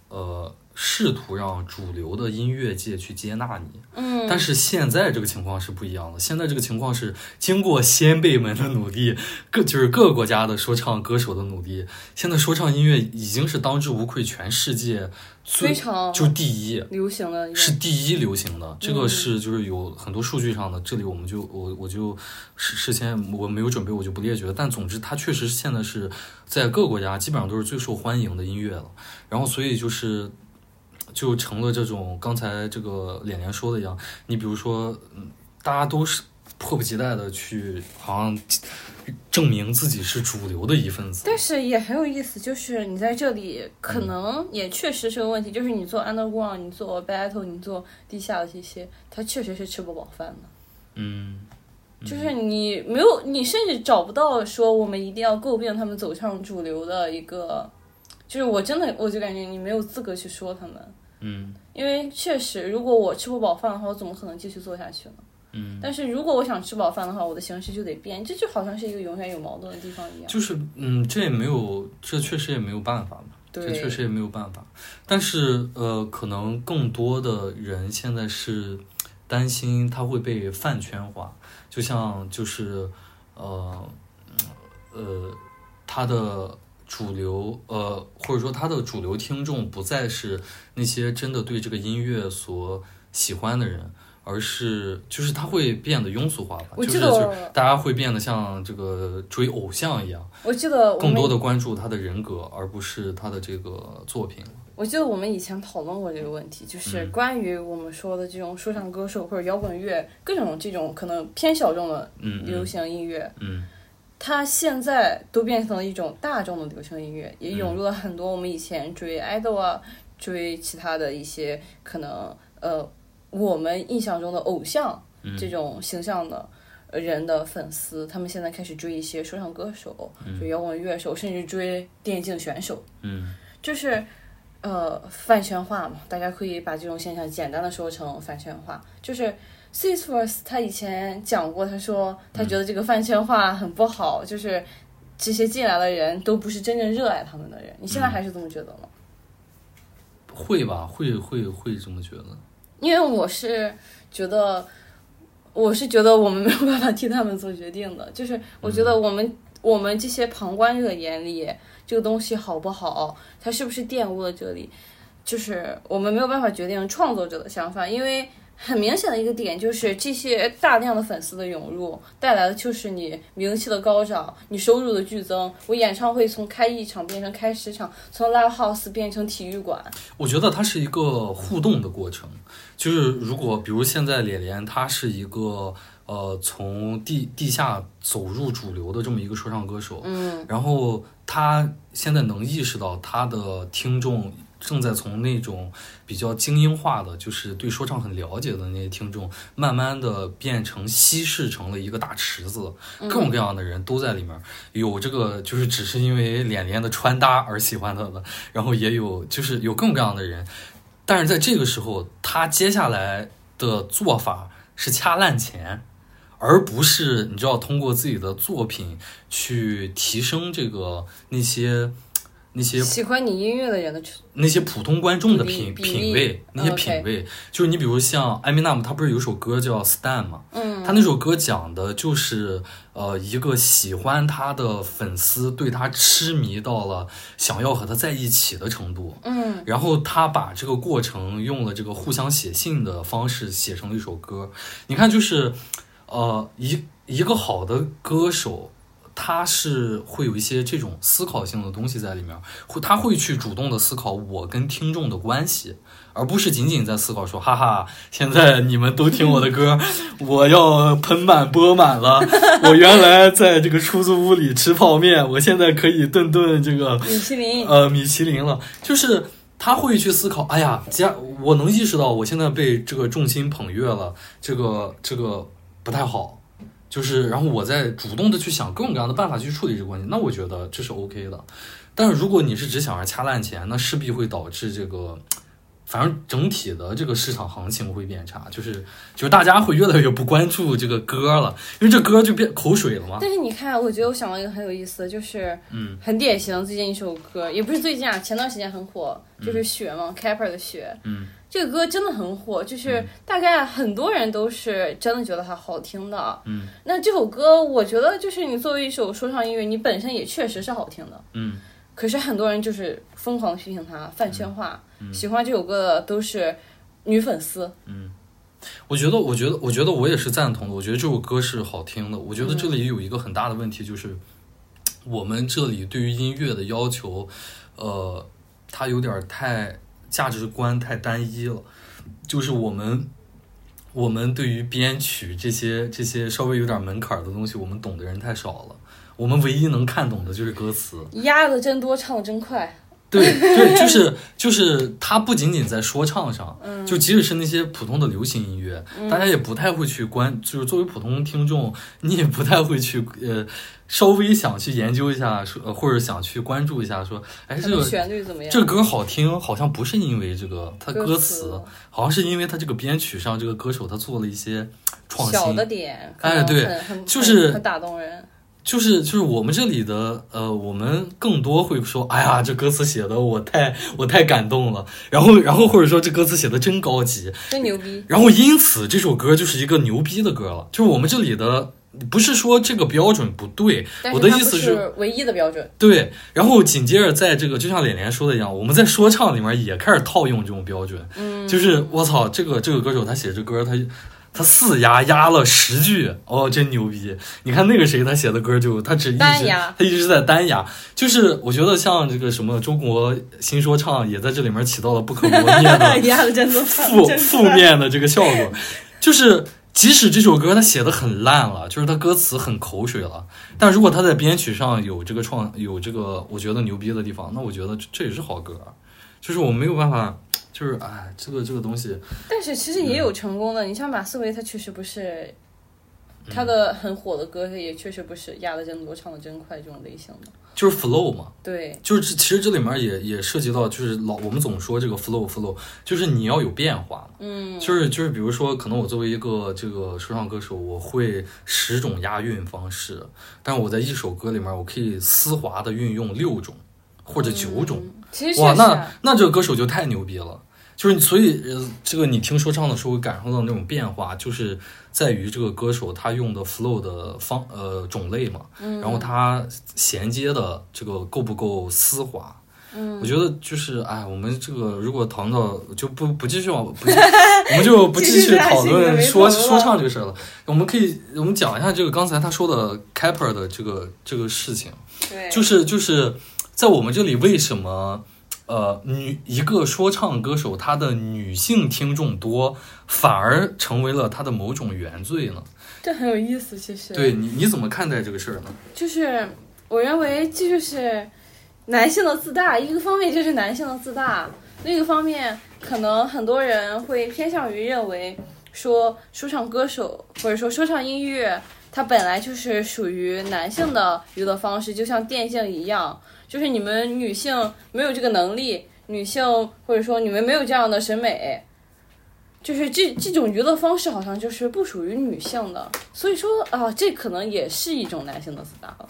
呃试图让主流的音乐界去接纳你，
嗯，
但是现在这个情况是不一样的。现在这个情况是经过先辈们的努力，各就是各个国家的说唱歌手的努力，现在说唱音乐已经是当之无愧全世界最
非常
就第一。
流行的
是第一流行的，这个
嗯
是就是有很多数据上的，这里我们就我我就事事先我没有准备，我就不列举了。但总之，它确实现在是在各个国家基本上都是最受欢迎的音乐了。然后，所以就是就成了这种刚才这个脸脸说的一样，你比如说，嗯，大家都是迫不及待的去好像证明自己是主流的一份子。
但是也很有意思，就是你在这里可能也确实是个问题，就是你做 underground，你做 battle，你做地下的这些，它确实是吃不饱饭的。
嗯，
就是你没有，你甚至找不到说我们一定要诟病他们走向主流的一个，就是我真的我就感觉你没有资格去说他们，
嗯
因为确实如果我吃不饱饭的话，我怎么可能继续做下去呢？
嗯，
但是如果我想吃饱饭的话，我的形式就得变，这就好像是一个永远有矛盾的地方一样。
就是嗯，这也没有，这确实也没有办法嘛。这
对，
确实也没有办法。但是呃，可能更多的人现在是担心他会被饭圈化，就像就是呃呃，他的主流呃，或者说他的主流听众不再是那些真的对这个音乐所喜欢的人。而是就是他会变得庸俗化吧，
我
就是大家会变得像这个追偶像一样，
我记得我
更多的关注他的人格，而不是他的这个作品。
我记得我们以前讨论过这个问题，就是关于我们说的这种说唱歌手或者摇滚乐各种这种可能偏小众的
嗯
流
嗯
行音乐，
嗯
它现在都变成了一种大众的流行音乐，也涌入了很多我们以前追 idol 啊，追其他的一些可能呃我们印象中的偶像
嗯
这种形象的呃人的粉丝，他们现在开始追一些说唱歌手、追摇滚乐手，甚至追电竞选手，
嗯
就是。呃，饭圈化嘛，大家可以把这种现象简单的说成饭圈化。就是 s i s f o r c e 他以前讲过，他说他觉得这个饭圈化很不好，就是这些进来的人都不是真正热爱他们的人。你现在还是这么觉得吗？
会吧，会会会这么觉得。
因为我是觉得，我是觉得我们没有办法替他们做决定的。就是我觉得我们、我们这些旁观者眼里，这个东西好不好，它是不是玷污了这里，就是我们没有办法决定创作者的想法，因为。很明显的一个点就是，这些大量的粉丝的涌入带来的就是你名气的高涨，你收入的剧增。我演唱会从开一场变成开十场，从 live house 变成体育馆。
我觉得它是一个互动的过程，就是如果比如现在脸脸他是一个呃从地地下走入主流的这么一个说唱歌手，
嗯，
然后他现在能意识到他的听众正在从那种比较精英化的，就是对说唱很了解的那些听众，慢慢的变成稀释成了一个大池子，各种各样的人都在里面。有这个就是只是因为脸脸的穿搭而喜欢他的，然后也有就是有各种各样的人。但是在这个时候，他接下来的做法是掐烂钱。而不是你知道通过自己的作品去提升这个那些那些
喜欢你音乐的人的
那些普通观众的
比
品品味，那些
嗯
品味，就是你比如像艾米纳姆，他不是有首歌叫《Stan》吗？
嗯，
他那首歌讲的就是呃一个喜欢他的粉丝对他痴迷到了想要和他在一起的程度，
嗯
然后他把这个过程用了这个互相写信的方式写成了一首歌。你看，就是呃一一个好的歌手。他是会有一些这种思考性的东西在里面，会他会去主动的思考我跟听众的关系，而不是仅仅在思考说，哈哈，现在你们都听我的歌，我要盆满钵满了。我原来在这个出租屋里吃泡面，我现在可以顿顿这个
米其林，
呃米其林了。就是他会去思考，哎呀，家我能意识到我现在被这个众星捧月了，这个这个不太好。就是，然后我再主动的去想各种各样的办法去处理这个关系，那我觉得这是 OK 的。但是如果你是只想着掐烂钱，那势必会导致这个，反正整体的这个市场行情会变差，就是就是大家会越来越不关注这个歌了，因为这歌就变口水了嘛。
但是你看，我觉得我想到一个很有意思的，就是
嗯
很典型的最近一首歌，也不是最近啊，前段时间很火，就是雪嘛、c a p e r 的雪。
嗯，
这个歌真的很火，就是大概很多人都是真的觉得它好听的。
嗯，
那这首歌，我觉得就是你作为一首说唱音乐，你本身也确实是好听的。
嗯
可是很多人就是疯狂地批评它饭圈化，
嗯
喜欢这首歌的都是女粉丝。
嗯我觉得，我觉得，我觉得我也是赞同的。我觉得这首歌是好听的。我觉得这里有一个很大的问题，就是我们这里对于音乐的要求，呃，它有点太价值观太单一了。就是我们，我们对于编曲这些这些稍微有点门槛儿的东西，我们懂的人太少了。我们唯一能看懂的就是歌词。
压的真多，唱的真快。
对对，就是就是，它不仅仅在说唱上，就即使是那些普通的流行音乐，大家也不太会去关，就是作为普通听众，你也不太会去呃，稍微想去研究一下，说呃或者想去关注一下，说，哎，这个
旋律怎么样？
这歌好听，好像不是因为这个它歌
歌词
词，好像是因为它这个编曲上，这个歌手他做了一些创新，
小的点，
哎对就是
很很打动人。
就是就是我们这里的呃，我们更多会说，哎呀，这歌词写的我太我太感动了，然后然后或者说这歌词写的真高级，
真牛逼！
然后因此这首歌就是一个牛逼的歌了。就是我们这里的不是说这个标准不对，我的意思
是唯一的标准。
对，然后紧接着在这个就像脸脸说的一样，我们在说唱里面也开始套用这种标准，
嗯，
就是我操，这个这个歌手他写这歌他他四压压了十句，哦，真牛逼！你看那个谁，他写的歌就他只一直他一直在单压，就是我觉得像这个什么中国新说唱也在这里面起到了不可磨灭的 负负面的这个效果，就是即使这首歌他写的很烂了，就是他歌词很口水了，但如果他在编曲上有这个创有这个我觉得牛逼的地方，那我觉得这这也是好歌，就是我没有办法，就是哎，这个这个东西，
但是其实也有成功的，你像马思唯，他确实不是，他的很火的歌也确实不是压的真多、唱的真快这种类型的。
就是 flow 嘛，
对，
就是这其实这里面也也涉及到，就是老我们总说这个 flow flow，就是你要有变化嘛，
嗯，
就是就是比如说，可能我作为一个这个说唱歌手，我会十种押韵方式，但我在一首歌里面，我可以丝滑的运用六种或者九种，
嗯。其实
哇，那那这个歌手就太牛逼了。就是你所以呃，这个你听说唱的时候会感受到那种变化，就是在于这个歌手他用的 flow 的方呃种类嘛，
嗯
然后他衔接的这个够不够丝滑。
嗯
我觉得就是，哎，我们这个如果谈到就不不继续往，不我们就不继续讨 论说说唱这个事儿了。我们可以我们讲一下这个刚才他说的 Capper 的这个这个事情。
对，
就是就是在我们这里，为什么呃女一个说唱歌手她的女性听众多，反而成为了她的某种原罪呢？
这很有意思。其实，
对你你怎么看待这个事儿呢？
就是我认为这就是男性的自大，一个方面就是男性的自大，另一个方面可能很多人会偏向于认为说说唱歌手或者说说唱音乐。它本来就是属于男性的娱乐方式，就像电竞一样，就是你们女性没有这个能力，女性或者说你们没有这样的审美，就是这这种娱乐方式好像就是不属于女性的，所以说啊，这可能也是一种男性的自大了。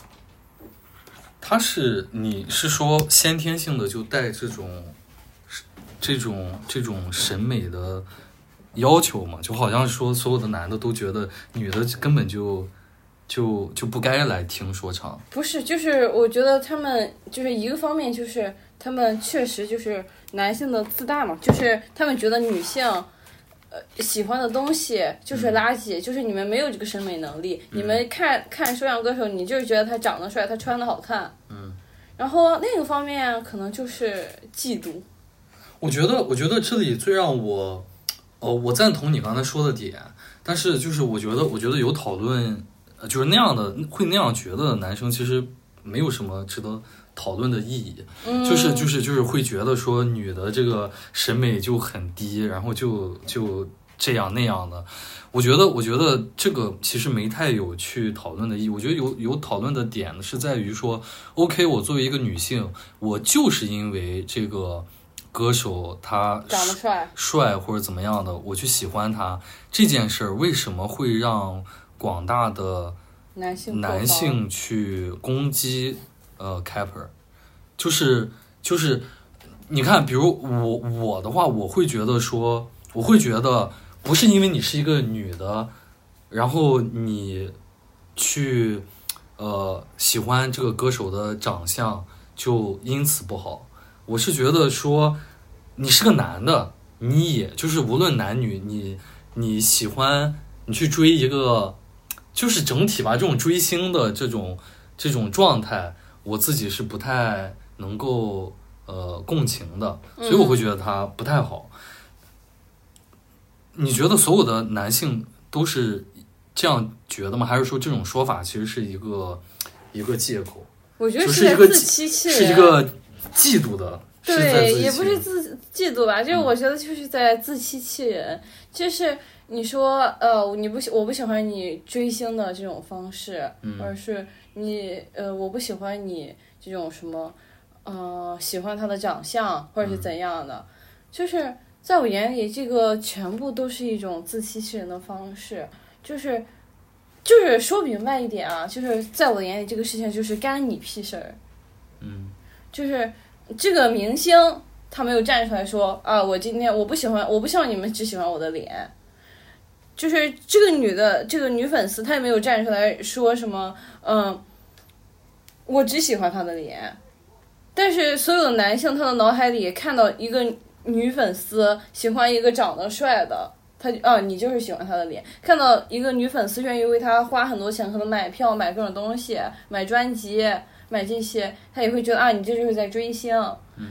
他是你是说先天性的就带这种这种这种审美的要求嘛？就好像说所有的男的都觉得女的根本就就就不该来听说唱。
不是，就是我觉得他们就是一个方面，就是他们确实就是男性的自大嘛，就是他们觉得女性。呃，喜欢的东西就是垃圾，就是你们没有这个审美能力。你们看看说唱歌手，你就是觉得他长得帅，他穿的好看。
嗯。
然后另一个方面，可能就是嫉妒。
我觉得，我觉得这里最让我，呃，我赞同你刚才说的点，但是就是我觉得，我觉得有讨论，呃，就是那样的会那样觉得的男生，其实没有什么值得讨论的意义，
嗯，
就是就是就是会觉得说女的这个审美就很低，然后就就这样那样的。我觉得，我觉得这个其实没太有去讨论的意义。我觉得有有讨论的点是在于说，OK，我作为一个女性，我就是因为这个歌手他
长得帅，
帅或者怎么样的，我去喜欢他这件事儿，为什么会让广大的
男性
男性去攻击呃 Capper？就是就是，你看，比如我我的话，我会觉得说，我会觉得不是因为你是一个女的，然后你去呃喜欢这个歌手的长相，就因此不好。我是觉得说，你是个男的，你也就是无论男女，你你喜欢你去追一个，就是整体吧，这种追星的这种这种状态，我自己是不太能够呃共情的，所以我会觉得他不太好。你觉得所有的男性都是这样觉得吗？还是说这种说法其实是一个一个借口？
我觉得
就是一个
自欺欺人，
是一个嫉妒的，
对，也不是自嫉妒吧，就是
嗯
我觉得就是在自欺欺人。就是你说呃，你不喜我不喜欢你追星的这种方式，
嗯
而是你呃，我不喜欢你这种什么呃，喜欢他的长相或者是怎样的，就是在我眼里，这个全部都是一种自欺欺人的方式，就是。就是说明白一点啊，就是在我眼里，这个事情就是干你屁事儿。
嗯
就是这个明星他没有站出来说啊，我今天我不喜欢，我不希望你们只喜欢我的脸。就是这个女的，这个女粉丝，她也没有站出来说什么，嗯，我只喜欢她的脸。但是所有的男性，他的脑海里看到一个女粉丝喜欢一个长得帅的，他啊，你就是喜欢他的脸。看到一个女粉丝愿意为他花很多钱，可能买票、买各种东西、买专辑、买这些，他也会觉得啊，你这就是在追星。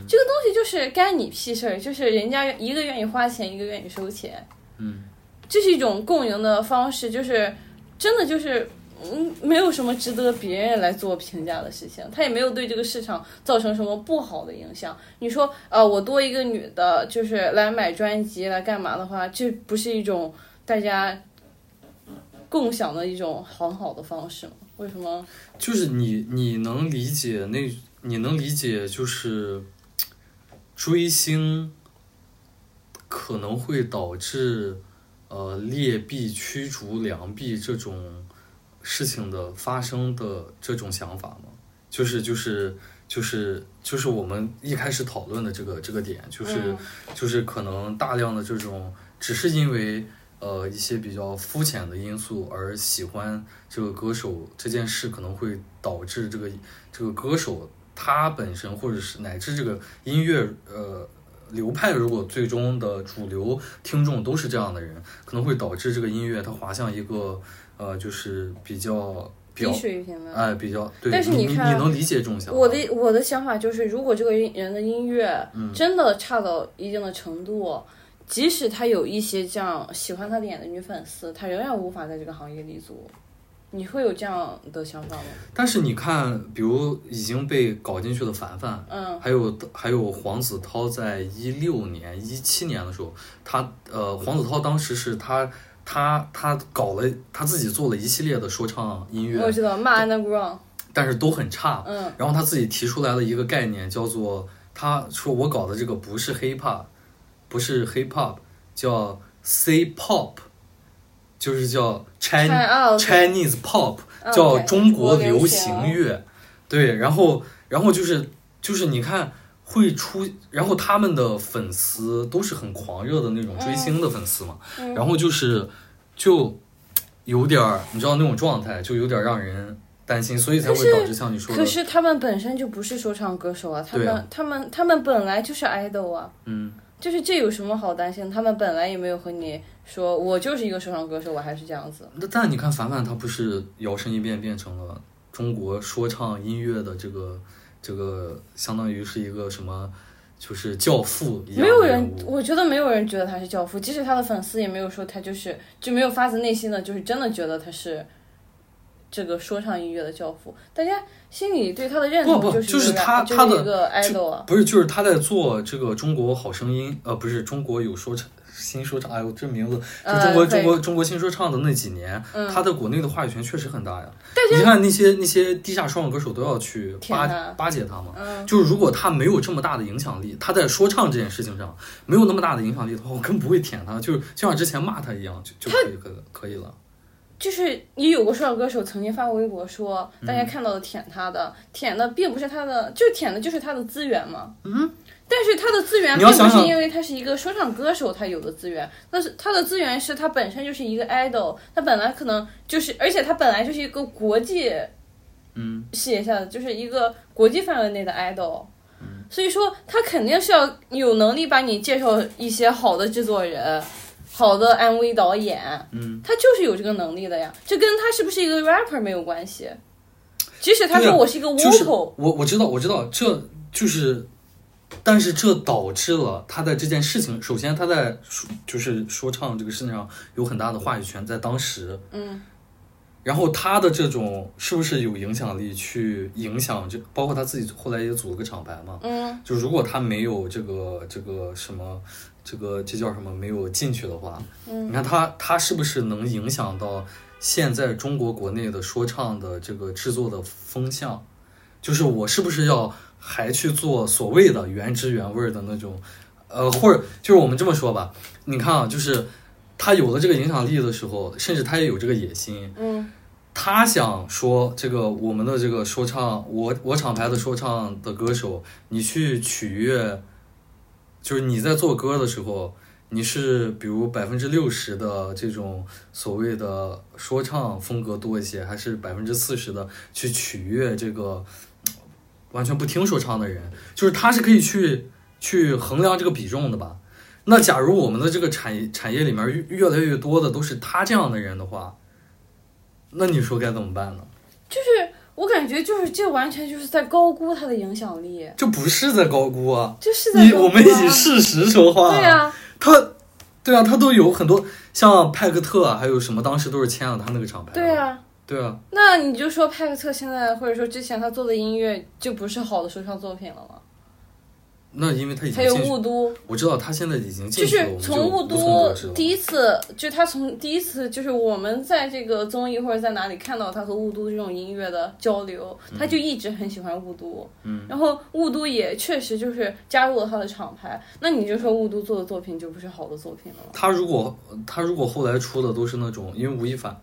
这个东西就是干你屁事儿，就是人家一个愿意花钱，一个愿意收钱。
嗯，
这是一种共赢的方式，就是真的就是。嗯，没有什么值得别人来做评价的事情，他也没有对这个市场造成什么不好的影响。你说，呃，我多一个女的，就是来买专辑来干嘛的话，这不是一种大家共享的一种很好的方式吗？为什么？
就是你你能理解那，你能理解就是追星可能会导致呃劣币驱逐良币这种。事情的发生的这种想法吗？就是就是就是就是我们一开始讨论的这个这个点，就是就是可能大量的这种只是因为呃一些比较肤浅的因素而喜欢这个歌手这件事，可能会导致这个这个歌手他本身或者是乃至这个音乐呃流派，如果最终的主流听众都是这样的人，可能会导致这个音乐它滑向一个。呃，就是比较
低水平的，
哎，比较对。
但是
你
看，
你能理解这种想
法？我的我的想法就是，如果这个人的音乐真的差到一定的程度，即使他有一些这样喜欢他脸的女粉丝，他仍然无法在这个行业立足。你会有这样的想法吗？
但是你看，比如已经被搞进去的凡凡，
嗯，
还有还有黄子韬，在一六年、一七年的时候，他呃，黄子韬当时是他。他他搞了他自己做了一系列的说唱音乐，
我知道，My Underground，
但是都很差。
嗯，
然后他自己提出来了一个概念，叫做他说我搞的这个不是 hip hop，不是 hip hop，叫 C pop，就是叫 Chinese Chinese pop，叫中国流行乐。对，然后然后就是就是你看。会出，然后他们的粉丝都是很狂热的那种追星的粉丝嘛，然后就是，就有点儿，你知道那种状态，就有点让人担心，所以才会导致像你说
的。可是他们本身就不是说唱歌手啊，他们他们他们本来就是 idol 啊，
嗯，
就是这有什么好担心？他们本来也没有和你说我就是一个说唱歌手，我还是这样子。
那但你看凡凡他不是摇身一变变成了中国说唱音乐的这个。这个相当于是一个什么，就是教父一样。
没有人，我觉得没有人觉得他是教父，即使他的粉丝也没有说他就是就没有发自内心的就是真的觉得他是这个说唱音乐的教父。大家心里对他的认同
就
是就
是他他的
一个 idol，
不是就是他在做这个中国好声音，呃，不是中国有说唱。新说唱，哎呦，这名字就中国中国中国新说唱的那几年，他在国内的话语权确实很大呀。你看那些那些地下说唱歌手都要去巴巴结他嘛。就是如果他没有这么大的影响力，他在说唱这件事情上没有那么大的影响力的话，我根本不会舔他，就是就像之前骂他一样，就就可以可可以了。
就是也有个说唱歌手曾经发过微博说，大家看到的舔他的舔的并不是他的，就舔的就是他的资源嘛。
嗯。
但是他的资源并不是因为他是一个说唱歌手，他有的资源，但是他的资源是他本身就是一个 idol，他本来可能就是，而且他本来就是一个国际，
嗯，
视野下的就是一个国际范围内的 idol，所以说他肯定是要有能力把你介绍一些好的制作人，好的 MV 导演，
嗯，
他就是有这个能力的呀，这跟他是不是一个 rapper 没有关系，即使他说我是一个 vocal，
我我知道我知道这就是。但是这导致了他在这件事情，首先他在说就是说唱这个事情上有很大的话语权，在当时，
嗯，
然后他的这种是不是有影响力去影响，就包括他自己后来也组了个厂牌嘛，
嗯，
就如果他没有这个这个什么，这个这叫什么没有进去的话，
嗯，
你看他他是不是能影响到现在中国国内的说唱的这个制作的风向？就是我是不是要？还去做所谓的原汁原味的那种，呃，或者就是我们这么说吧，你看啊，就是他有了这个影响力的时候，甚至他也有这个野心，
嗯，
他想说这个我们的这个说唱，我我厂牌的说唱的歌手，你去取悦，就是你在做歌的时候，你是比如百分之六十的这种所谓的说唱风格多一些，还是百分之四十的去取悦这个？完全不听说唱的人，就是他是可以去去衡量这个比重的吧？那假如我们的这个产业产业里面越来越多的都是他这样的人的话，那你说该怎么办呢？
就是我感觉就是这完全就是在高估他的影响力，
这不是在高估啊！
就是在高估啊
你我们以事实说话。
对呀、
他，对啊，他都有很多像派克特啊，还有什么，当时都是签了他那个厂牌。
对啊、
对啊，
那你就说派克特现在或者说之前他做的音乐就不是好的说唱作品了吗？
那因为他已
还有
经进去，
雾都，
我知道他现在已经
就
进去了，
是从雾都第一次，就他从第一次就是我们在这个综艺或者在哪里看到他和雾都这种音乐的交流，他就一直很喜欢雾都，
嗯，
然后雾都也确实就是加入了他的厂牌，那你就说雾都做的作品就不是好的作品了吗？
他如果他如果后来出的都是那种，因为吴亦凡，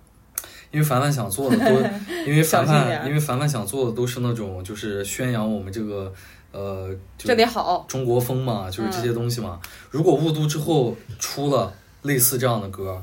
因为凡凡想做的都，因为凡凡因为凡凡想做的都是那种就是宣扬我们这个呃，就
这得好，
中国风嘛，就是这些东西嘛。如果雾都之后出了类似这样的歌，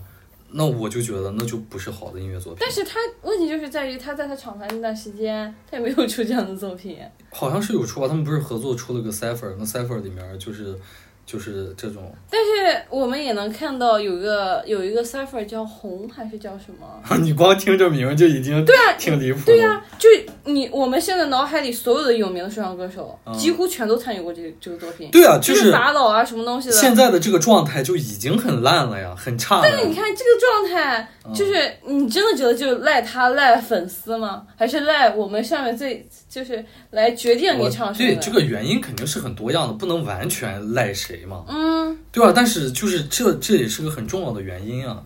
那我就觉得那就不是好的音乐作品。
但是他问题就是在于他在他厂牌那段时间，他也没有出这样的作品。
好像是有出吧，他们不是合作出了个 Cipher，那 Cipher 里面就是就是这种，
但是我们也能看到有个有一个 cipher 叫红还是叫什么？
你光听这名儿就已经对
啊
挺离谱的。
对呀、就你我们现在脑海里所有的有名的说唱歌手，
嗯
几乎全都参与过这个这个作品。
对啊，
就
就是
打倒啊什么东西的。
现在的这个状态就已经很烂了呀，很差了。
但是你看这个状态，
嗯
就是你真的觉得就赖他赖粉丝吗？还是赖我们上面最就是来决定你唱什么？
对这个原因肯定是很多样的，不能完全赖谁嘛，
嗯，
对吧？但是就是这这也是个很重要的原因啊。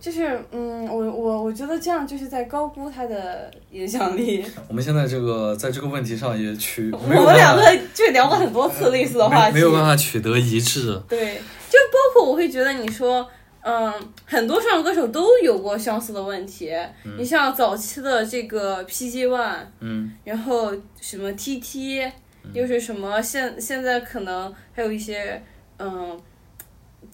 就是嗯，我我我觉得这样就是在高估他的影响力。
我们现在这个在这个问题上也取
我们两个就聊过很多次类似的话题，
没没有办法取得一致。
对，就包括我会觉得你说，嗯，很多说唱歌手都有过相似的问题。你像早期的这个 PG One，
嗯
然后什么 TT，、又是什么现现在可能还有一些嗯。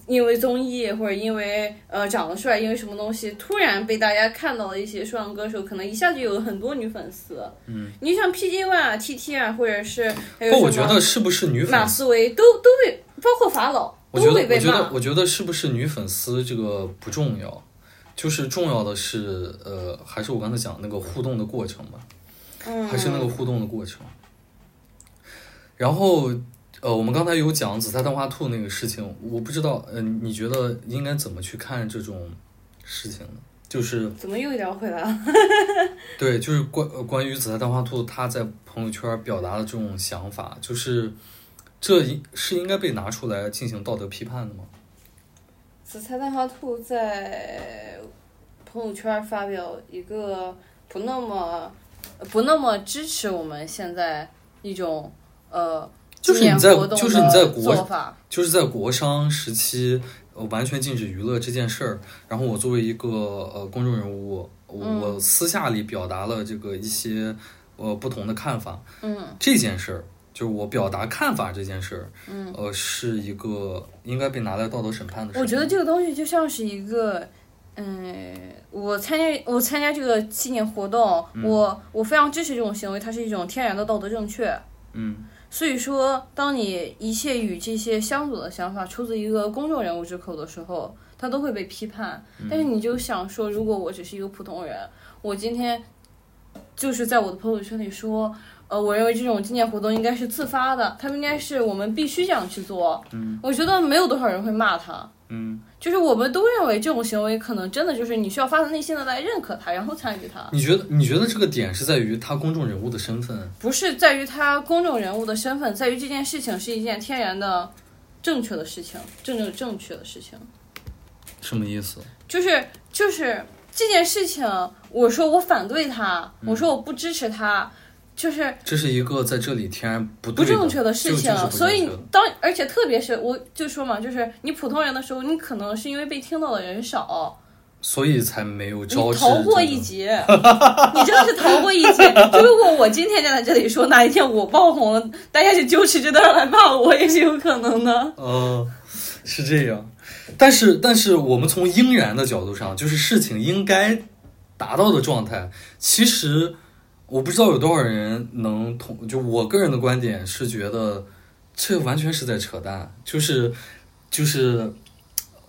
因为综艺或者因为呃长得帅，因为什么东西突然被大家看到了一些说唱歌手，可能一下就有了很多女粉丝。
嗯，
你像 PG One 啊、TT 啊，或者是还有
不，我觉得是不是女粉丝？
思唯都都被，包括法老
我觉得，
都会被
我觉得，
骂。
我觉得是不是女粉丝这个不重要，就是重要的是，呃，还是我刚才讲那个互动的过程吧。
嗯，
还是那个互动的过程。然后，呃，我们刚才有讲紫菜蛋花兔那个事情，我不知道，呃，你觉得应该怎么去看这种事情呢？就是
怎么又聊回来了？
对，就是关呃关于紫菜蛋花兔他在朋友圈表达的这种想法，就是这应是应该被拿出来进行道德批判的吗？
紫菜蛋花兔在朋友圈发表一个不那么不那么支持我们现在一种呃
就是你在就是你在国
法，
就是在国商时期，呃，完全禁止娱乐这件事儿，然后我作为一个呃公众人物，我私下里表达了这个一些呃不同的看法，
嗯
这件事儿就是我表达看法这件事儿，
嗯，
呃，是一个应该被拿来道德审判的事。
我觉得这个东西就像是一个。嗯，我参加我参加这个纪念活动，
嗯
我我非常支持这种行为，它是一种天然的道德正确。
嗯
所以说，当你一切与这些相左的想法出自一个公众人物之口的时候，他都会被批判。但是你就想说，如果我只是一个普通人，我今天就是在我的朋友圈里说，呃，我认为这种纪念活动应该是自发的，他们应该是我们必须这样去做。
嗯，
我觉得没有多少人会骂他。
嗯，
就是我们都认为这种行为可能真的就是你需要发自内心的来认可他，然后参与他。
你觉得你觉得这个点是在于他公众人物的身份？
不是在于他公众人物的身份，在于这件事情是一件天然的正确的事情，正正正确的事情。
什么意思？
就是就是这件事情，我说我反对他，
嗯
我说我不支持他，就是
这是一个在这里天然不
正确的事情所以当而且特别是我就说嘛，就是你普通人的时候，你可能是因为被听到的人少，
所以才没有
你
招
逃过一劫，你真的是逃过一劫。就如果我今天站在这里说，哪一天我爆红了，大家就揪起这段来骂我，也是有可能的。
嗯，是这样，但是但是我们从应然的角度上，就是事情应该达到的状态，其实我不知道有多少人能同，就我个人的观点是觉得这完全是在扯淡，就是就是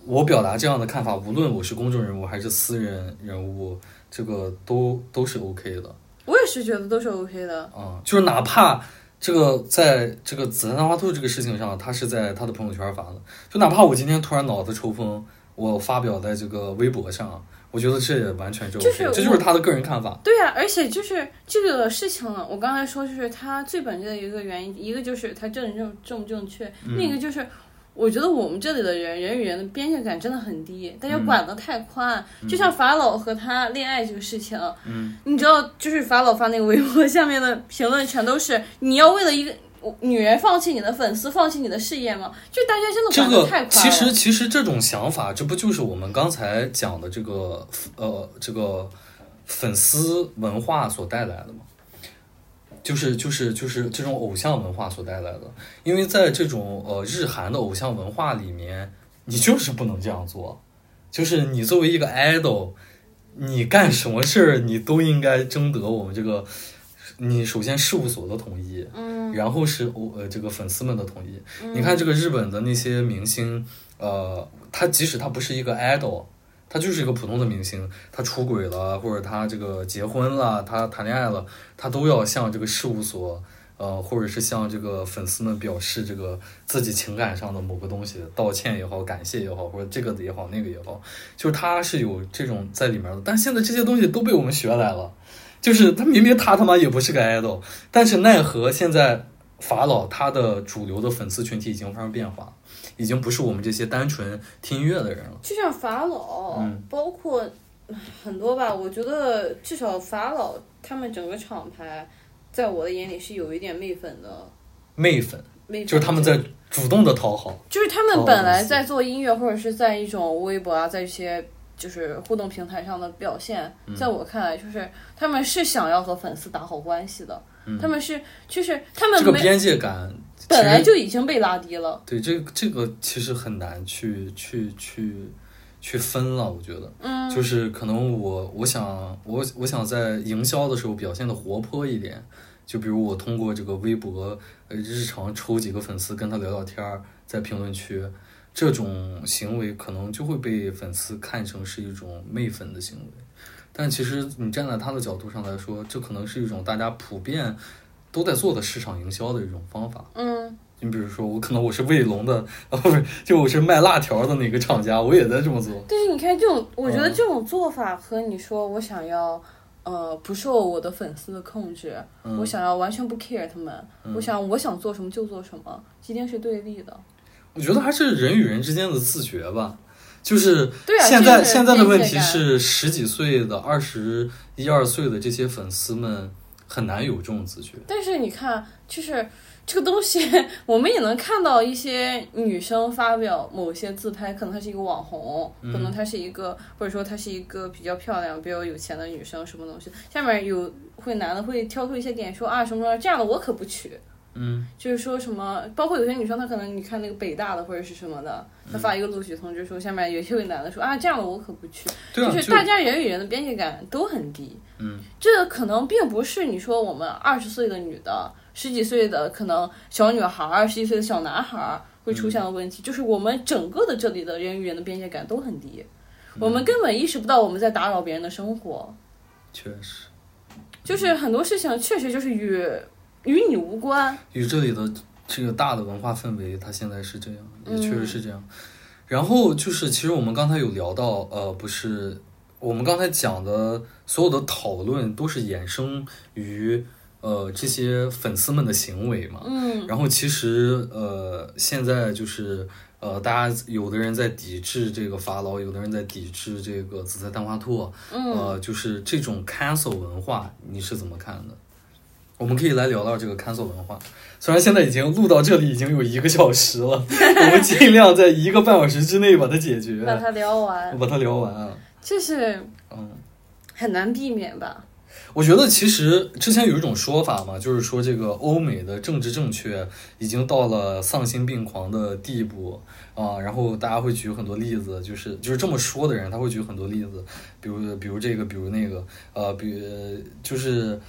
我表达这样的看法，无论我是公众人物还是私人人物，这个都都是 OK 的。
我也是觉得都是 OK 的。
啊、就是哪怕这个在这个紫檀兰花兔这个事情上，他是在他的朋友圈发的，就哪怕我今天突然脑子抽风，我发表在这个微博上，我觉得这也完全
就是
这就是他的个人看法。
对呀、而且就是这个事情，我刚才说，就是他最本质的一个原因，一个就是他正正正不正确，
嗯
另一个就是。我觉得我们这里的人，人与人的边界感真的很低，大家
嗯
管得太宽。就像法老和他恋爱这个事情，
嗯，
你知道，就是法老发那个微博下面的评论全都是你要为了一个女人放弃你的粉丝，放弃你的事业吗？就大家真的
这个
管得太快了。
其实其实这种想法，这不就是我们刚才讲的这个呃这个粉丝文化所带来的吗？就是就是就是这种偶像文化所带来的，因为在这种呃日韩的偶像文化里面，你就是不能这样做，就是你作为一个 idol，你干什么事儿你都应该征得我们这个，你首先事务所的同意，
嗯，
然后是偶呃这个粉丝们的同意。你看这个日本的那些明星，呃，他即使他不是一个 idol，他就是一个普通的明星，他出轨了或者他这个结婚了，他谈恋爱了，他都要向这个事务所。呃，或者是向这个粉丝们表示这个自己情感上的某个东西，道歉也好，感谢也好，或者这个的也好，那个也好，就是他是有这种在里面的。但现在这些东西都被我们学来了，就是他明明他他妈也不是个 idol，但是奈何现在法老他的主流的粉丝群体已经发生变化，已经不是我们这些单纯听音乐的人了。
就像法老，
嗯
包括很多吧，我觉得至少法老他们整个厂牌，在我的眼里是有一点媚粉的。
媚粉
媚粉
就是他们在主动的讨好，
就是他
哦
们本来在做音乐，或者是在一种微博啊，在一些就是互动平台上的表现，
嗯
在我看来，就是他们是想要和粉丝打好关系的，
嗯
他们是就是他们
这个边界感
本来就已经被拉低了。
对这个这个其实很难去去去去分了，我觉得。
嗯，
就是可能我我想我我想在营销的时候表现的活泼一点，就比如我通过这个微博，呃，日常抽几个粉丝跟他聊聊天儿，在评论区，这种行为可能就会被粉丝看成是一种媚粉的行为，但其实你站在他的角度上来说，这可能是一种大家普遍都在做的市场营销的一种方法。
嗯，
你比如说，我可能我是卫龙的，啊，不是，就我是卖辣条的哪个厂家，我也在这么做。
但是你看这种，我觉得
嗯
这种做法和你说我想要。呃，不受我的粉丝的控制，
嗯
我想要完全不 care 他们，
嗯
我想我想做什么就做什么，一定是对立的。
我觉得还是人与人之间的自觉吧。就是现在、现在的问题是，十几岁的、二十一二岁的这些粉丝们很难有这种自觉。
但是你看，就是这个东西，我们也能看到一些女生发表某些自拍，可能她是一个网红，
嗯
可能她是一个，或者说她是一个比较漂亮、比较有钱的女生，什么东西，下面有会男的会挑出一些点说啊什么什么这样的我可不娶。
嗯。
就是说什么，包括有些女生，她可能你看那个北大的或者是什么的，她发一个录取通知书，下面有一位男的说啊这样的我可不去，
对啊，
就是大家人与人的边界感都很低。
嗯，
这可能并不是你说我们二十岁的女的、十几岁的可能小女孩儿、十几岁的小男孩儿会出现的问题，就是我们整个的这里的人与人的边界感都很低，我们根本意识不到我们在打扰别人的生活，
确实。
就是很多事情确实就是与与你无关。
与这里的这个大的文化氛围，它现在是这样，也确
嗯
实是这样。然后就是，其实我们刚才有聊到，呃，不是我们刚才讲的所有的讨论都是衍生于呃这些粉丝们的行为嘛。
嗯
然后其实呃，现在就是呃，大家有的人在抵制这个法老，有的人在抵制这个紫菜蛋花兔，
嗯，
呃，就是这种 cancel 文化，你是怎么看的？我们可以来聊聊这个 cancel 文化。虽然现在已经录到这里已经有一个小时了，我们尽量在一个半小时之内把它解决，
把它聊完，
把它聊完啊。
就是
嗯，
很难避免吧。
我觉得其实之前有一种说法嘛，就是说这个欧美的政治正确已经到了丧心病狂的地步啊，然后大家会举很多例子，就是就是这么说的人，他会举很多例子，比如比如这个，比如那个，呃，比就是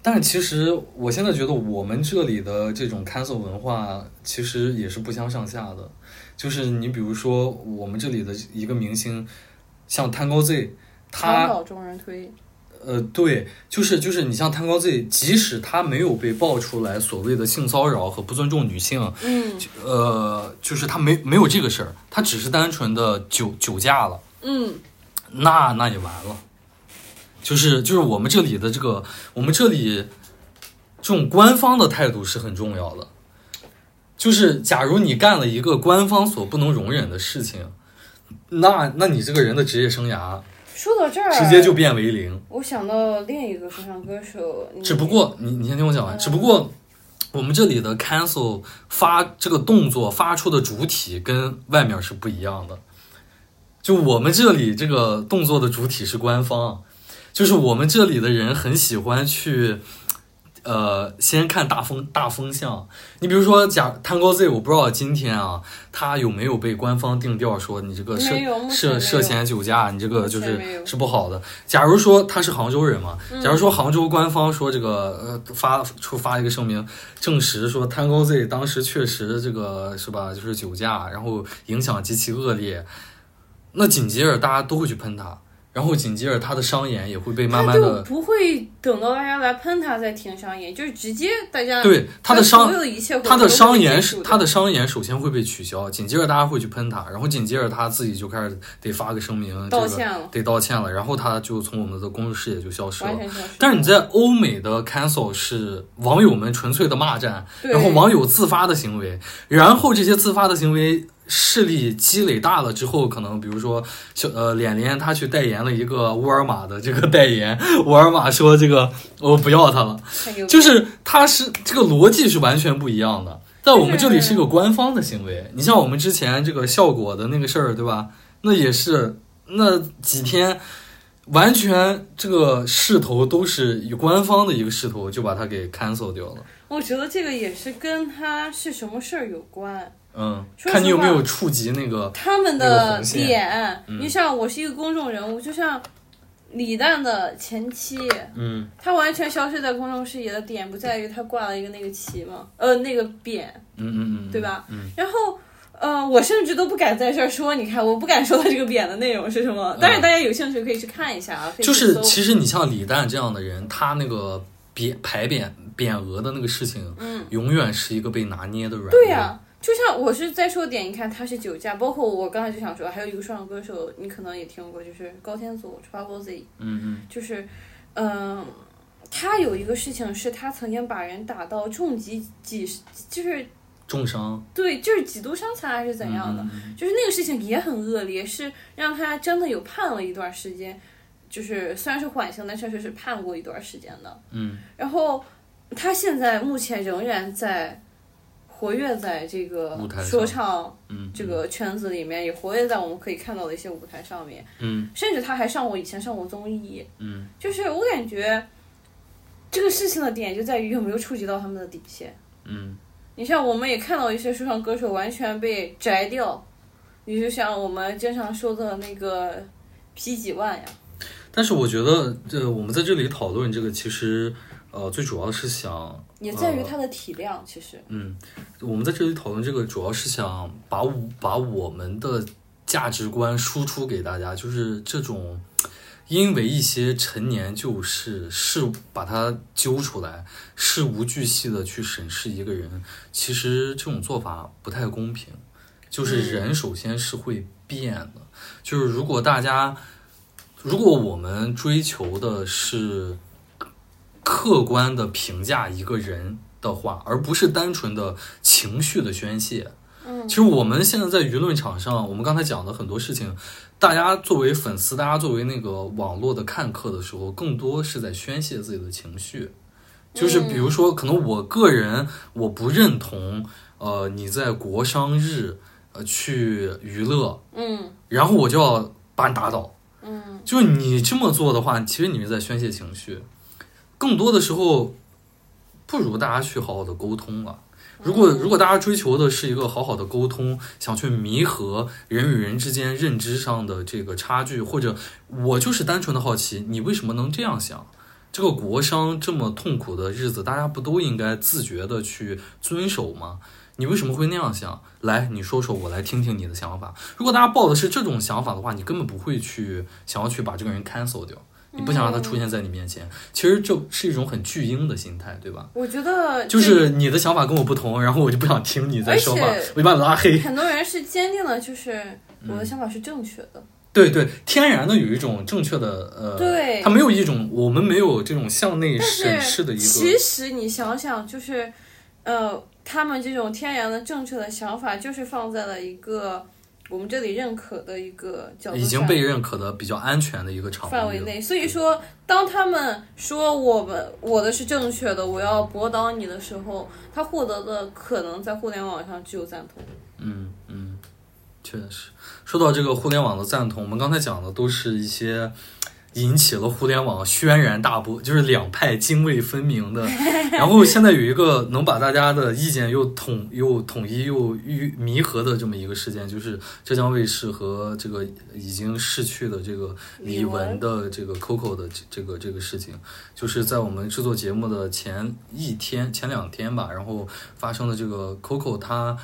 但是其实我现在觉得我们这里的这种 cancel 文化其实也是不相上下的。就是你比如说我们这里的一个明星，像 Tango Z，他呃，对，就是就是你像 Tango Z，即使他没有被爆出来所谓的性骚扰和不尊重女性，
嗯
呃，就是他没没有这个事儿，他只是单纯的酒酒驾了，
嗯，
那那也完了。就是就是我们这里的这个，我们这里这种官方的态度是很重要的。就是假如你干了一个官方所不能容忍的事情，那那你这个人的职业生涯
说到这儿，
直接就变为零。
我想到另一个说唱歌手，
只不过你你先听我讲完，只不过我们这里的 cancel 发这个动作发出的主体跟外面是不一样的。就我们这里这个动作的主体是官方，就是我们这里的人很喜欢去。呃，先看大风大风向。你比如说，假 Tango Z，我不知道今天啊，他有没有被官方定调说你这个涉涉涉嫌酒驾，你这个就是是不好的。假如说他是杭州人嘛，
嗯
假如说杭州官方说这个呃发出发一个声明，证实说 Tango Z 当时确实这个是吧，就是酒驾，然后影响极其恶劣，那紧接着大家都会去喷他，然后紧接着他的商演也会被慢慢的
不会等到大家来喷他再停商演，就是直接大家
对他的商
所有的一切
他的商演
是
是他的商演首先会被取消，紧接着大家会去喷他，然后紧接着他自己就开始得发个声明，这个
道歉了，
得道歉了，然后他就从我们的公众视野就消失了。但是你在欧美的 cancel 是网友们纯粹的骂战，然后网友自发的行为，然后这些自发的行为势力积累大了之后，可能比如说小呃脸脸他去代言了一个沃尔玛的这个代言，沃尔玛说这个我不要他了，就是他是这个逻辑是完全不一样的。在我们这里是一个官方的行为，你像我们之前这个效果的那个事儿，对吧？那也是那几天，完全这个势头都是以官方的一个势头就把它给 cancel 掉了。
我觉得这个也是跟他是什么事儿有关。
嗯，看你有没有触及那个，
他们的点，
嗯
你像我是一个公众人物，就像李诞的前妻，
嗯
他完全消失在公众视野的点不在于他挂了一个那个旗嘛，呃，那个匾，
嗯嗯嗯，
对吧？
嗯，
然后。呃，我甚至都不敢在这儿说，你看，我不敢说他这个匾的内容是什么。但是大家有兴趣可以去看一下啊，
就是其实你像李诞这样的人，他那个匾牌匾匾额的那个事情，
嗯，
永远是一个被拿捏的软
对呀、就像我是在说点，你看他是酒驾，包括我刚才就想说，还有一个说唱歌手，你可能也听过，就是高天佐 Trouble Z，
嗯嗯。
就是，嗯、他有一个事情是他曾经把人打到重疾几十，就是
重伤。
对，就是几度伤残还是怎样的，就是那个事情也很恶劣，是让他真的有判了一段时间，就是虽然是缓刑，但确实是判过一段时间的。
嗯。
然后他现在目前仍然在活跃在这个说唱
嗯，
这个圈子里面，也活跃在我们可以看到的一些舞台上面，
嗯。
甚至他还上过以前上过综艺，
嗯。
就是我感觉这个事情的点就在于有没有触及到他们的底线。
嗯。
你像我们也看到一些说唱歌手完全被摘掉，你就像我们经常说的那个 P 几万呀，
但是我觉得，这我们在这里讨论这个，其实呃，最主要是想，
也在于它的体量。其实，
嗯，我们在这里讨论这个，主要是想把我把我们的价值观输出给大家，就是这种。因为一些陈年旧事，事把它揪出来，事无巨细的去审视一个人，其实这种做法不太公平。就是人首先是会变的，就是如果大家，如果我们追求的是客观的评价一个人的话，而不是单纯的情绪的宣泄，
嗯
其实我们现在在舆论场上，我们刚才讲的很多事情，大家作为粉丝，大家作为那个网络的看客的时候，更多是在宣泄自己的情绪。就是比如说，可能我个人我不认同，呃，你在国商日，呃，去娱乐，
嗯
然后我就要把你打倒。
嗯
就是你这么做的话，其实你是在宣泄情绪。更多的时候，不如大家去好好的沟通了。如果如果大家追求的是一个好好的沟通，想去弥合人与人之间认知上的这个差距，或者我就是单纯的好奇，你为什么能这样想？这个国殇这么痛苦的日子，大家不都应该自觉的去遵守吗？你为什么会那样想？来，你说说，我来听听你的想法。如果大家抱的是这种想法的话，你根本不会去想要去把这个人 cancel 掉，你不想让他出现在你面前。其实就是一种很巨婴的心态，对吧？
我觉得
就是你的想法跟我不同，然后我就不想听你在说话，我就把你拉黑。
很多人是坚定的，就是我的想法是正确的。
对对，天然的有一种正确的呃，
对
他没有一种我们没有这种向内审视的一
是
个
其实你想想，就是呃，他们这种天然的正确的想法，就是放在了一个我们这里认可的一个角度
已经被认可的比较安全的一个场
范围内。所以说，当他们说我们我的是正确的，我要驳倒你的时候，他获得的可能在互联网上具有赞同。
嗯嗯，确实。说到这个互联网的赞同，我们刚才讲的都是一些引起了互联网轩然大波，就是两派泾渭分明的。然后现在有一个能把大家的意见又统又统一又愈弥合的这么一个事件，就是浙江卫视和这个已经逝去的这个李玟的这个 Coco 的这这个这个事情，就是在我们制作节目的前一天、前两天吧，然后发生的这个 Coco 她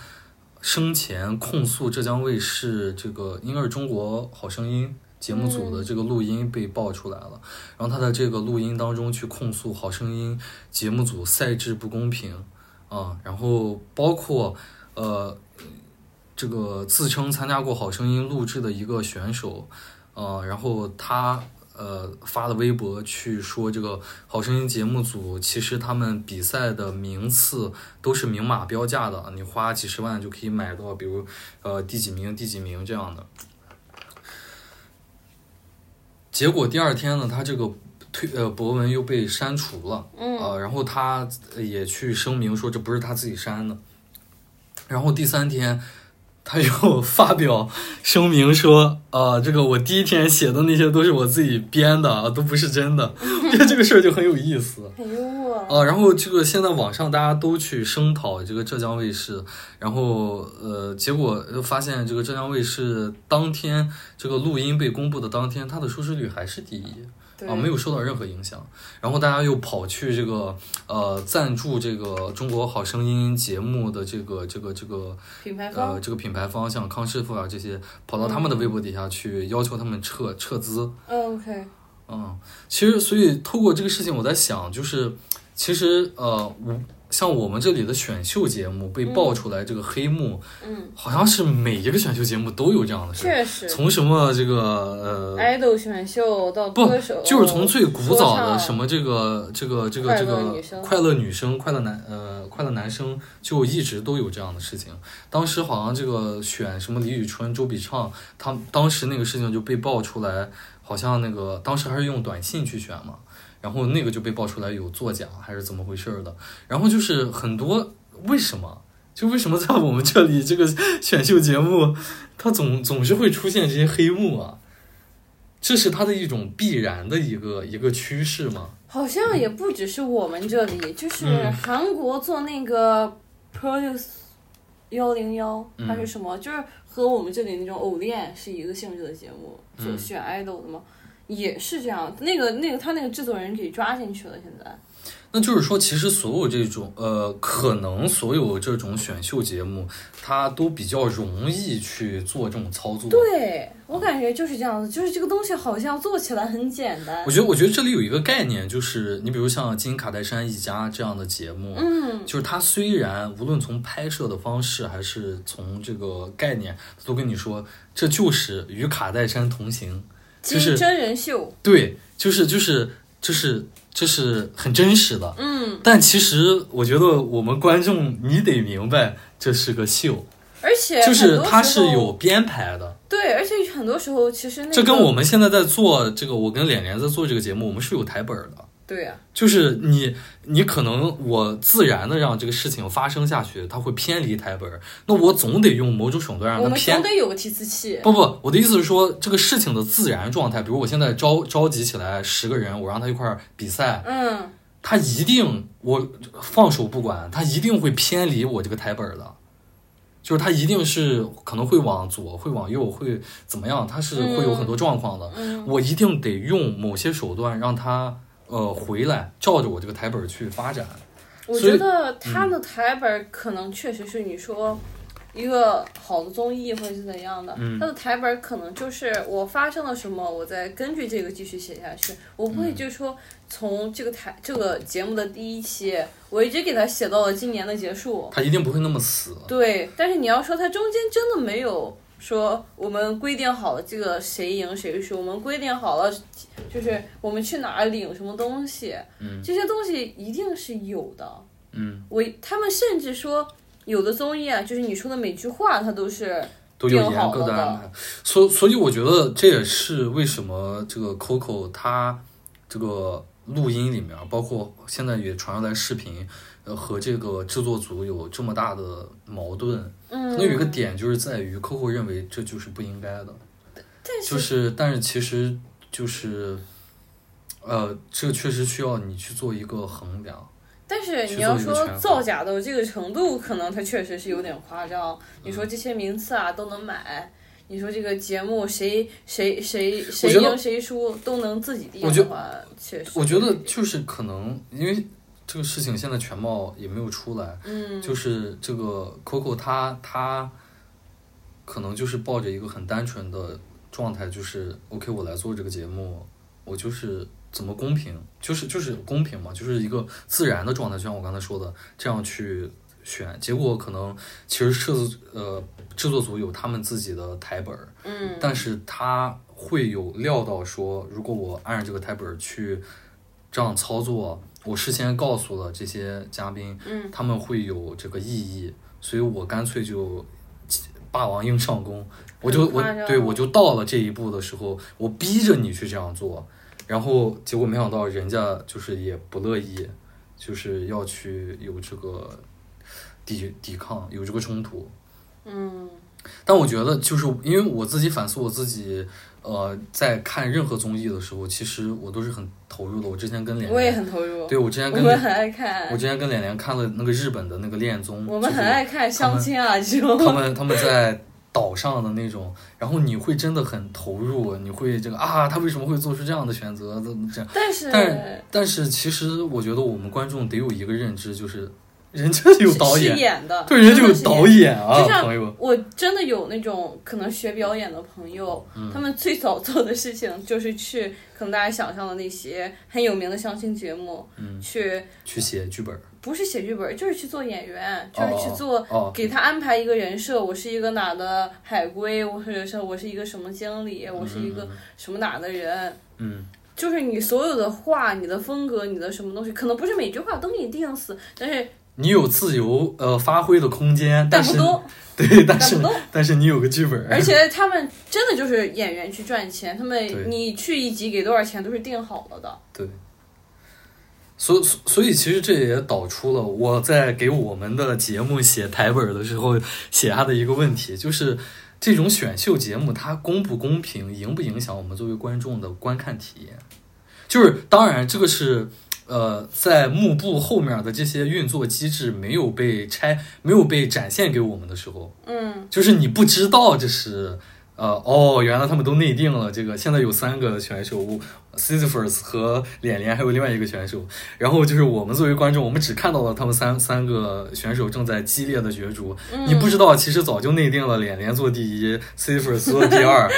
生前控诉浙江卫视这个应该是中国好声音节目组的这个录音被爆出来了，然后他在这个录音当中去控诉好声音节目组赛制不公平啊，然后包括呃这个自称参加过好声音录制的一个选手，呃，然后他。呃，发的微博去说这个好声音节目组，其实他们比赛的名次都是明码标价的，你花几十万就可以买到，比如呃第几名、第几名这样的。结果第二天呢，他这个推呃博文又被删除了，
嗯
呃，然后他也去声明说这不是他自己删的，然后第三天。他又发表声明说，啊，这个我第一天写的那些都是我自己编的，啊，都不是真的。我觉得这个事儿就很有意思。
很幽默。
啊，然后这个现在网上大家都去声讨这个浙江卫视，然后呃，结果发现这个浙江卫视当天这个录音被公布的当天，它的收视率还是第一。
对
啊，没有受到任何影响。然后大家又跑去这个呃赞助这个《中国好声音》节目的这个这个这个
品牌方
呃这个品牌方，像康师傅啊这些，跑到他们的微博底下去要求他们撤撤资。
嗯，OK，
嗯，其实所以透过这个事情，我在想，就是其实呃，我像我们这里的选秀节目被爆出来这个黑幕，
嗯，
好像是每一个选秀节目都有这样的事。
确实。
从什么这个呃
，idol 选秀到
不
歌手，
就是从最古早的什么这个这个这个这个快乐女生、快乐男呃快乐男生，就一直都有这样的事情。当时好像这个选什么李宇春、周笔畅，他当时那个事情就被爆出来，好像那个当时还是用短信去选嘛，然后那个就被爆出来有作假还是怎么回事的。然后就是很多为什么？就为什么在我们这里这个选秀节目，它总总是会出现这些黑幕啊？这是它的一种必然的一个一个趋势吗？
好像也不只是我们这里，就是
嗯
韩国做那个 Produce 幺零幺
嗯
还是什么，就是和我们这里那种偶练是一个性质的节目，
嗯
就选 idol 的嘛，也是这样。那个那个他那个制作人给抓进去了，现在。
那就是说，其实所有这种呃，可能所有这种选秀节目，它都比较容易去做这种操作。
对我感觉就是这样子，就是这个东西好像做起来很简单
我。觉得，我觉得这里有一个概念，就是你比如像《金卡戴珊一家》这样的节目，
嗯，
就是它虽然无论从拍摄的方式还是从这个概念，都跟你说这就是与卡戴珊同行，就是
真真人秀，
对，就是就是就是就是很真实的。
嗯，
但其实我觉得我们观众你得明白，这是个秀，
而且
就是它是有编排的。
对，而且很多时候其实那个
这跟我们现在在做这个，我跟脸脸在做这个节目，我们是有台本的。
对呀、
就是你，你可能我自然的让这个事情发生下去，它会偏离台本儿，那我总得用某种手段让
我们
它偏
总。得有个提词器。
不不，我的意思是说，这个事情的自然状态，比如我现在召召集起来十个人，我让他一块儿比赛，
嗯，
他一定我放手不管，他一定会偏离我这个台本儿的，就是他一定是可能会往左，会往右，会怎么样，他是会有很多状况的。
嗯
我一定得用某些手段让他呃回来照着我这个台本去发展。
我觉得他的台本可能确实是你说一个好的综艺或者是怎样的，
嗯
他的台本可能就是我发生了什么，我再根据这个继续写下去。我不会
嗯
就是说从这个台这个节目的第一期，我一直给他写到了今年的结束。
他一定不会那么死。
对，但是你要说他中间真的没有说我们规定好了这个谁赢谁输，我们规定好了就是我们去哪儿领什么东西，
嗯。
这些东西一定是有的。
嗯，
我他们甚至说有的综艺啊，就是你说的每句话它都是
都有
定
严格
好了的。
的安排，所所以我觉得这也是为什么这个 Coco 他这个录音里面，包括现在也传出来视频，呃，和这个制作组有这么大的矛盾。
嗯，
可能有一个点就是在于 Coco 认为这就是不应该的，
但是
就是但是其实就是，呃，这确实需要你去做一个衡量。
但是你要说造假到这个程度，可能它确实是有点夸张。你
嗯
说这些名次啊都能买，你说这个节目谁谁谁谁赢谁输都能自己定
我觉
的话，确实
我觉得就是可能因为这个事情现在全貌也没有出来，
嗯，
就是这个 Coco 他他可能就是抱着一个很单纯的状态，就是 OK，我来做这个节目，我就是怎么公平，就是就是公平嘛，就是一个自然的状态，就像我刚才说的，这样去选，结果可能其实制作呃制作组有他们自己的台本，
嗯，
但是他会有料到说，如果我按照这个台本去这样操作，我事先告诉了这些嘉宾，
嗯，
他们会有这个异议，所以我干脆就霸王硬上弓，我就我对我就到了这一步的时候，我逼着你去这样做，然后结果没想到人家就是也不乐意，就是要去有这个抵抵抗，有这个冲突，
嗯。
但我觉得，就是因为我自己反思我自己，呃，在看任何综艺的时候，其实我都是很投入的。我之前跟脸
我也，很投入，
对我之前
我
跟
们很爱看我，
之前跟脸脸看了那个日本的那个恋综，
我们很爱看相亲啊这种，
他们他们在岛上的那种，然后你会真的很投入，你会这个啊，他为什么会做出这样的选择？怎么这样？
但是
但但是其实我觉得我们观众得有一个认知，就是人家有导
是
演，对，人家就有导演啊，
就像
朋友。
我真的有那种可能学表演的朋友，
嗯
他们最早做的事情就是去可能大家想象的那些很有名的相亲节目，
嗯
去
去写剧本，
不是写剧本，就是去做演员，就是去做。
哦，
给他安排一个人设，我是一个哪的海归，或者是我是一个什么经理，我是一个什么哪的人，
嗯，
就是你所有的话、你的风格、你的什么东西，可能不是每句话都给你定死，但是
你有自由呃发挥的空间，但是
但，
对，但是
但。
但是你有个剧本，
而且他们真的就是演员去赚钱，他们你去一集给多少钱都是定好了的。
对，所所所以其实这也导出了我在给我们的节目写台本的时候写下的一个问题，就是这种选秀节目它公不公平，影不影响我们作为观众的观看体验？就是当然这个是。呃，在幕布后面的这些运作机制没有被拆、没有被展现给我们的时候，
嗯，
就是你不知道这是，呃，哦，原来他们都内定了这个。现在有三个选手，Sisyphus 和脸脸，还有另外一个选手。然后就是我们作为观众，我们只看到了他们三三个选手正在激烈的角逐，你不知道其实早就内定了脸脸做第一，Sisyphus 做第二。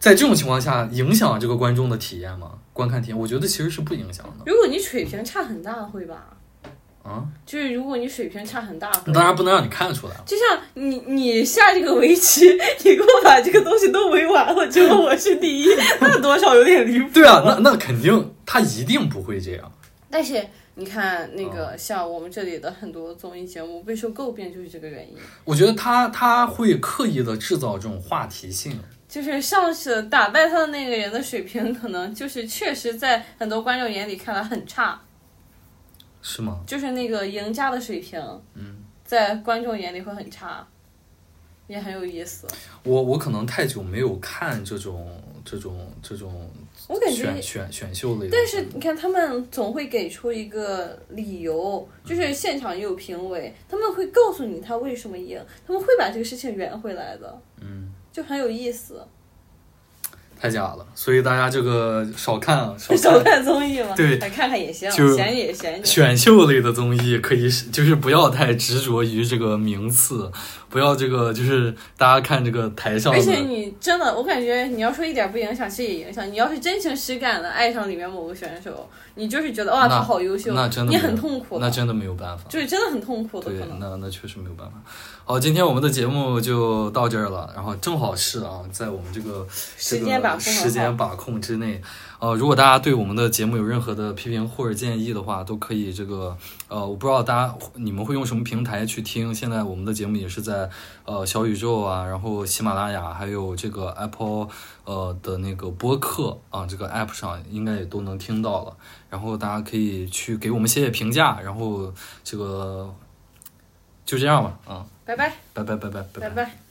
在这种情况下，影响这个观众的体验吗？观看体验，我觉得其实是不影响的
如果你水平差很大，会吧？
啊。
就是如果你水平差很大，会
当然不能让你看得出来。
就像你你下这个围棋，你给我把这个东西都围完了，结果我是第一，那多少有点离谱。
对啊，那那肯定他一定不会这样。
但是你看那
哦
个像我们这里的很多综艺节目备受诟病，就是这个原因。
我觉得他他会刻意的制造这种话题性。
就是上次打败他的那个人的水平，可能就是确实在很多观众眼里看来很差，
是吗？
就是那个赢家的水平，
嗯，
在观众眼里会很差，也很有意思。
我我可能太久没有看这种这种这种
我感觉
选选选秀类的，
但是你看，他们总会给出一个理由，就是现场也有评委，他们会告诉你他为什么赢，他们会把这个事情圆回来的，
嗯，
就很有意思。
太假了，所以大家这个少看啊，少
少
看
看综艺嘛，
对
看看也行，
就
闲也闲。
选秀类的综艺，可以就是不要太执着于这个名次，不要这个就是大家看这个台上
而且。你真的，我感觉你要说一点不影响，其实也影响。你要是真情实感的爱上里面某个选手，你就是觉得哇，他好优秀，
那真的
你很痛苦，
那真的没有办法。
就是真的很痛苦的
对。那那确实没有办法。好，今天我们的节目就到这儿了，然后正好是啊，在我们这个这
时间把
个
控
时间把控之内。呃，如果大家对我们的节目有任何的批评或者建议的话，都可以这个呃，我不知道大家你们会用什么平台去听。现在我们的节目也是在呃小宇宙啊，然后喜马拉雅，还有这个 Apple 呃的那个播客啊，这个 App 上应该也都能听到了。然后大家可以去给我们写写评价，然后这个就这样吧，啊，
拜拜，
拜拜拜拜拜
拜拜。